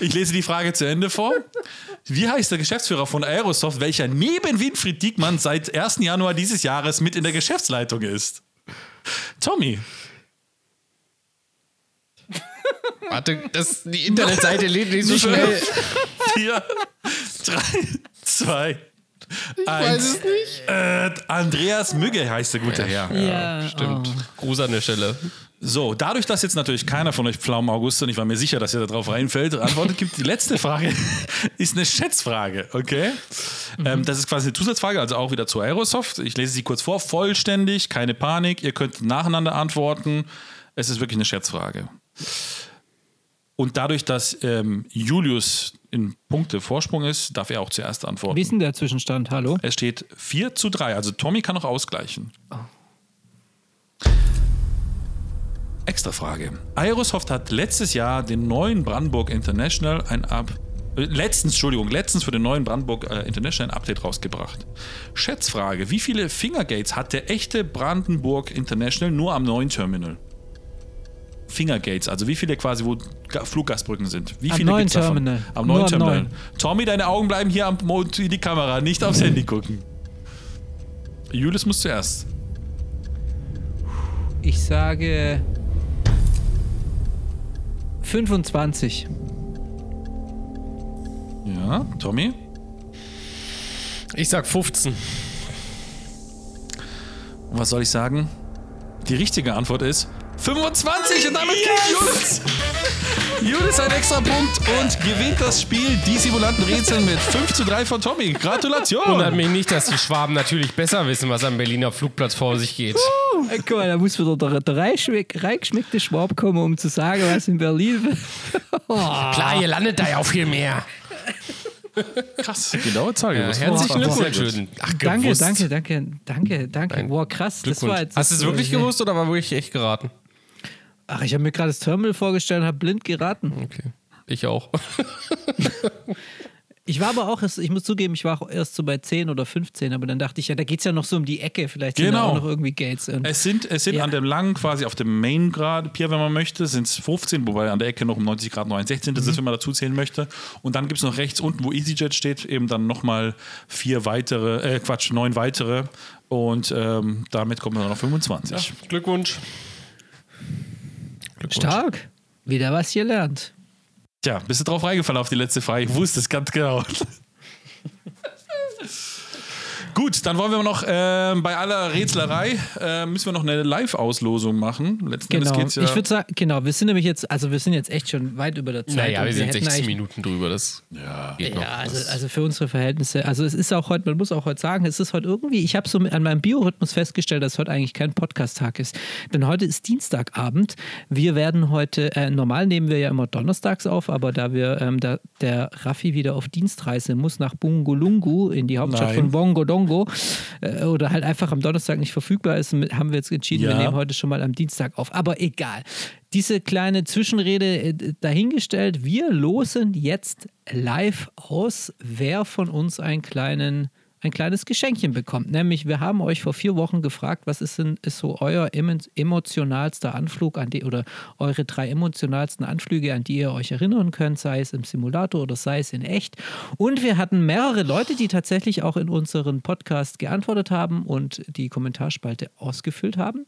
Ich lese die Frage zu Ende vor. Wie heißt der Geschäftsführer von Aerosoft, welcher neben Winfried Diekmann seit 1. Januar dieses Jahres mit in der Geschäftsleitung ist? Tommy. Warte, das, die Internetseite lädt nicht so schnell. Vier, drei, zwei, Weiß eins. es nicht. Äh, Andreas Mügge heißt der gute Herr. Ja, Stimmt. oh. Gruß an der Stelle. So, dadurch, dass jetzt natürlich keiner von euch Pflaumen August und ich war mir sicher, dass ihr da drauf reinfällt, antwortet gibt, die letzte Frage ist eine Schätzfrage, okay? Ähm, das ist quasi eine Zusatzfrage, also auch wieder zu Aerosoft. Ich lese sie kurz vor, vollständig, keine Panik, ihr könnt nacheinander antworten. Es ist wirklich eine Schätzfrage. Und dadurch, dass ähm, Julius in Punkte Vorsprung ist, darf er auch zuerst antworten. Wie ist denn der Zwischenstand? Hallo? Es steht 4 zu 3, also Tommy kann noch ausgleichen. Extra Frage. Aerosoft hat letztes Jahr den neuen Brandenburg International ein Ab äh, letztens, Entschuldigung, letztens für den neuen Brandenburg äh, International ein Update rausgebracht. Schätzfrage: Wie viele Fingergates hat der echte Brandenburg International nur am neuen Terminal? Fingergates, also wie viele quasi, wo Ga- Fluggastbrücken sind. Wie Am viele neuen gibt's davon? Terminal. Am Nur neuen am Terminal. neuen. Tommy, deine Augen bleiben hier am Mo- in die Kamera, nicht aufs Handy gucken. Julius muss zuerst. Ich sage 25. Ja, Tommy? Ich sag 15. Und was soll ich sagen? Die richtige Antwort ist 25 und damit kriegt Julius. Julius einen extra Punkt und gewinnt das Spiel Die Simulanten Rätseln mit 5 zu 3 von Tommy. Gratulation! Wundert mich nicht, dass die Schwaben natürlich besser wissen, was am Berliner Flugplatz vor sich geht. Äh, Guck mal, da muss wieder der, der reingeschmeck- reingeschmeckte Schwab kommen, um zu sagen, was in Berlin. Klar, ihr landet da ja auch viel mehr. Krass, genaue Zahl. Ja, gewusst. herzlichen Glückwunsch. Ach, danke, danke, danke, danke, danke. Boah, krass. Das war jetzt, Hast du es wirklich äh, gewusst oder war wirklich echt geraten? Ach, ich habe mir gerade das Terminal vorgestellt und habe blind geraten. Okay. Ich auch. Ich war aber auch, erst, ich muss zugeben, ich war auch erst so bei 10 oder 15, aber dann dachte ich, ja, da geht es ja noch so um die Ecke. Vielleicht sind da Genau. auch noch irgendwie Gates. Und Es sind, es sind Ja. an dem langen, quasi auf dem Main Grad Pier, wenn man möchte, sind es 15, wobei an der Ecke noch um 90 Grad noch ein 16. Das ist, wenn man dazu zählen möchte. Und dann gibt es noch rechts unten, wo EasyJet steht, eben dann nochmal vier weitere, äh, Quatsch, neun weitere. Und ähm, damit kommt man dann auf 25. Glückwunsch. Glückwunsch. stark. Wieder was gelernt. Tja, bist du drauf reingefallen auf die letzte Frage? Ich wusste es ganz genau. Gut, dann wollen wir noch ähm, bei aller Rätselerei äh, müssen wir noch eine Live-Auslosung machen. Letzten Genau. Endes geht's ja. Ich würde sagen, genau, wir sind nämlich jetzt, also wir sind jetzt echt schon weit über der Zeit. Naja, wir sind hätten 60 eigentlich- Minuten drüber. Das geht noch. Ja, also, also für unsere Verhältnisse. Also es ist auch heute, man muss auch heute sagen, es ist heute irgendwie, ich habe so an meinem Biorhythmus festgestellt, dass heute eigentlich kein Podcast-Tag ist. Denn heute ist Dienstagabend. Wir werden heute, äh, normal nehmen wir ja immer donnerstags auf, aber da wir, ähm, da, der Raffi wieder auf Dienstreise muss nach Bungulungu in die Hauptstadt Nein. von Bongodongo äh, oder halt einfach am Donnerstag nicht verfügbar ist, haben wir jetzt entschieden, wir Ja. nehmen heute schon mal am Dienstag auf. Aber egal. Diese kleine Zwischenrede äh, dahingestellt. Wir losen jetzt live aus, wer von uns einen kleinen, ein kleines Geschenkchen bekommt. Nämlich, wir haben euch vor vier Wochen gefragt, was ist denn ist so euer emotionalster Anflug an die oder eure drei emotionalsten Anflüge, an die ihr euch erinnern könnt, sei es im Simulator oder sei es in echt. Und wir hatten mehrere Leute, die tatsächlich auch in unseren Podcast geantwortet haben und die Kommentarspalte ausgefüllt haben.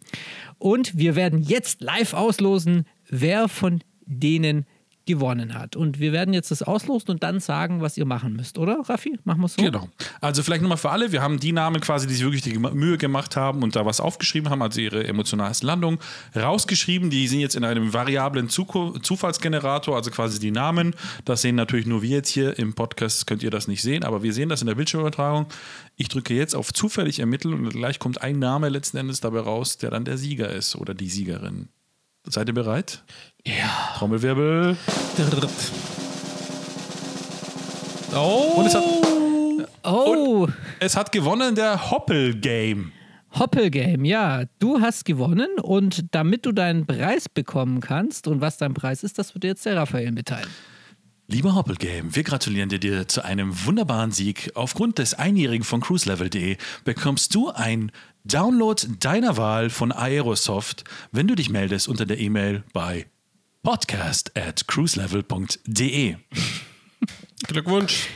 Und wir werden jetzt live auslosen, wer von denen gewonnen hat. Und wir werden jetzt das auslosen und dann sagen, was ihr machen müsst, oder Raffi? Machen wir es so? Genau. Also vielleicht nochmal für alle, wir haben die Namen quasi, die sich wirklich die Mühe gemacht haben und da was aufgeschrieben haben, also ihre emotionalste Landung, rausgeschrieben. Die sind jetzt in einem variablen Zufallsgenerator, also quasi die Namen. Das sehen natürlich nur wir jetzt hier im Podcast, könnt ihr das nicht sehen, aber wir sehen das in der Bildschirmübertragung. Ich drücke jetzt auf zufällig ermitteln und gleich kommt ein Name letzten Endes dabei raus, der dann der Sieger ist oder die Siegerin. Seid ihr bereit? Ja. Trommelwirbel. Oh. Und es hat, Oh, es hat gewonnen der Hoppel-Game. Hoppelgame, ja. Du hast gewonnen und damit du deinen Preis bekommen kannst und was dein Preis ist, das wird dir jetzt der Raphael mitteilen. Lieber Hoppelgame, wir gratulieren dir zu einem wunderbaren Sieg. Aufgrund des Einjährigen von cruiselevel.de bekommst du ein Download deiner Wahl von Aerosoft, wenn du dich meldest unter der E-Mail bei podcast at cruiselevel.de. Glückwunsch.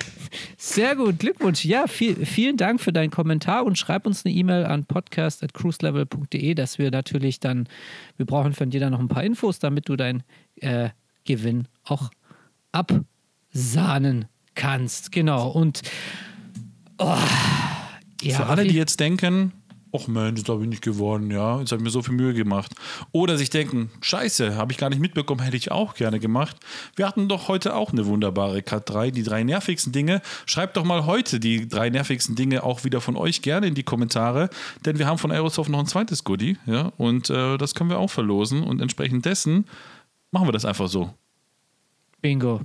Sehr gut, Glückwunsch. Ja, viel, vielen Dank für deinen Kommentar und schreib uns eine E-Mail an podcast.cruiselevel.de, dass wir natürlich dann, wir brauchen von dir dann noch ein paar Infos, damit du deinen äh, Gewinn auch absahnen kannst. Genau. Und oh, ja, Für alle, die jetzt denken, ach Mensch, jetzt habe ich nicht gewonnen, ja, jetzt habe ich mir so viel Mühe gemacht. Oder sich denken, scheiße, habe ich gar nicht mitbekommen, hätte ich auch gerne gemacht. Wir hatten doch heute auch eine wunderbare Cut 3, die drei nervigsten Dinge. Schreibt doch mal heute die drei nervigsten Dinge auch wieder von euch gerne in die Kommentare, denn wir haben von Aerosoft noch ein zweites Goodie, ja, und äh, das können wir auch verlosen und entsprechend dessen machen wir das einfach so. Bingo.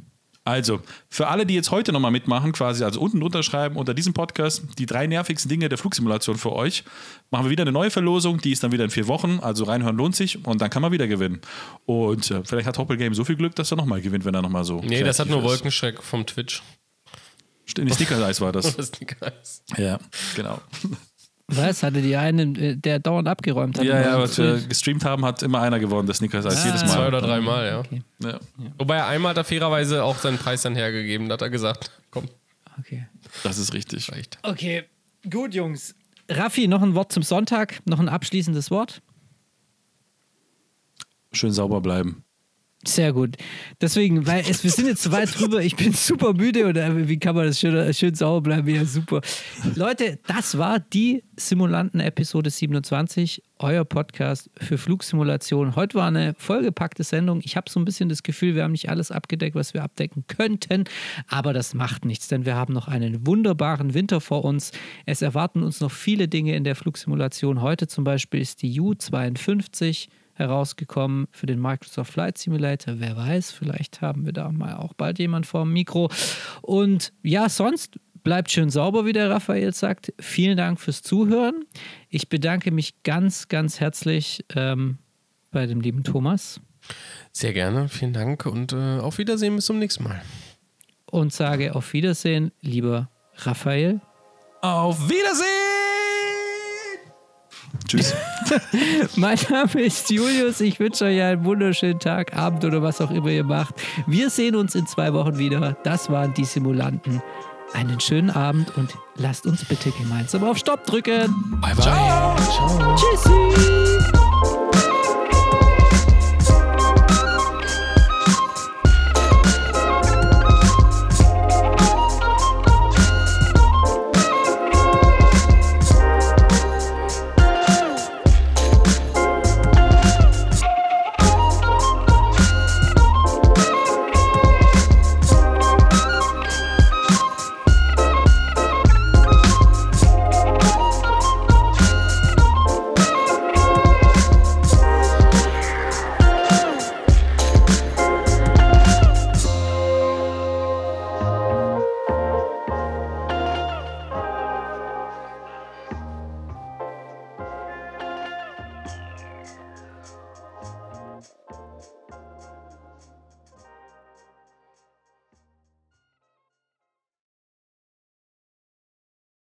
Also, für alle, die jetzt heute nochmal mitmachen, quasi, also unten drunter schreiben, unter diesem Podcast, die drei nervigsten Dinge der Flugsimulation für euch, machen wir wieder eine neue Verlosung, die ist dann wieder in vier Wochen, also reinhören lohnt sich und dann kann man wieder gewinnen. Und äh, vielleicht hat Hoppelgame so viel Glück, dass er nochmal gewinnt, wenn er nochmal so. Nee, das hat nur ist. Wolkenschreck vom Twitch. Die Sticker-Eis war das. Geil. ja, genau. Was? Hatte die einen, äh, der dauernd abgeräumt hat? Ja, ja, was wir gestreamt haben, hat immer einer gewonnen, das Snickers Eis, Ah. jedes Zwei Mal. oder dreimal, ja. Okay. Ja. Wobei er einmal hat er fairerweise auch seinen Preis dann hergegeben. Da hat er gesagt, komm, okay. Das ist richtig. reicht. Okay, gut, Jungs. Raffi, noch ein Wort zum Sonntag, noch ein abschließendes Wort. Schön sauber bleiben. Sehr gut. Deswegen, weil es, wir sind jetzt so weit drüber, ich bin super müde äh, wie kann man das schön, schön sauer bleiben? Ja, super. Leute, das war die Simulanten-Episode 27, euer Podcast für Flugsimulation. Heute war eine vollgepackte Sendung. Ich habe so ein bisschen das Gefühl, wir haben nicht alles abgedeckt, was wir abdecken könnten, aber das macht nichts, denn wir haben noch einen wunderbaren Winter vor uns. Es erwarten uns noch viele Dinge in der Flugsimulation. Heute zum Beispiel ist die U52 herausgekommen für den Microsoft Flight Simulator. Wer weiß, vielleicht haben wir da mal auch bald jemand vor dem Mikro. Und ja, sonst bleibt schön sauber, wie der Raphael sagt. Vielen Dank fürs Zuhören. Ich bedanke mich ganz, ganz herzlich ähm, bei dem lieben Thomas Sehr gerne, vielen Dank und äh, auf Wiedersehen bis zum nächsten Mal. und sage auf Wiedersehen, lieber Raphael. Auf Wiedersehen! Tschüss. Mein Name ist Julius. Ich wünsche euch einen wunderschönen Tag, Abend oder was auch immer ihr macht. Wir sehen uns in zwei Wochen wieder. Das waren die Simulanten. Einen schönen Abend und lasst uns bitte gemeinsam auf Stopp drücken. Bye, bye. Ciao. Tschüssi.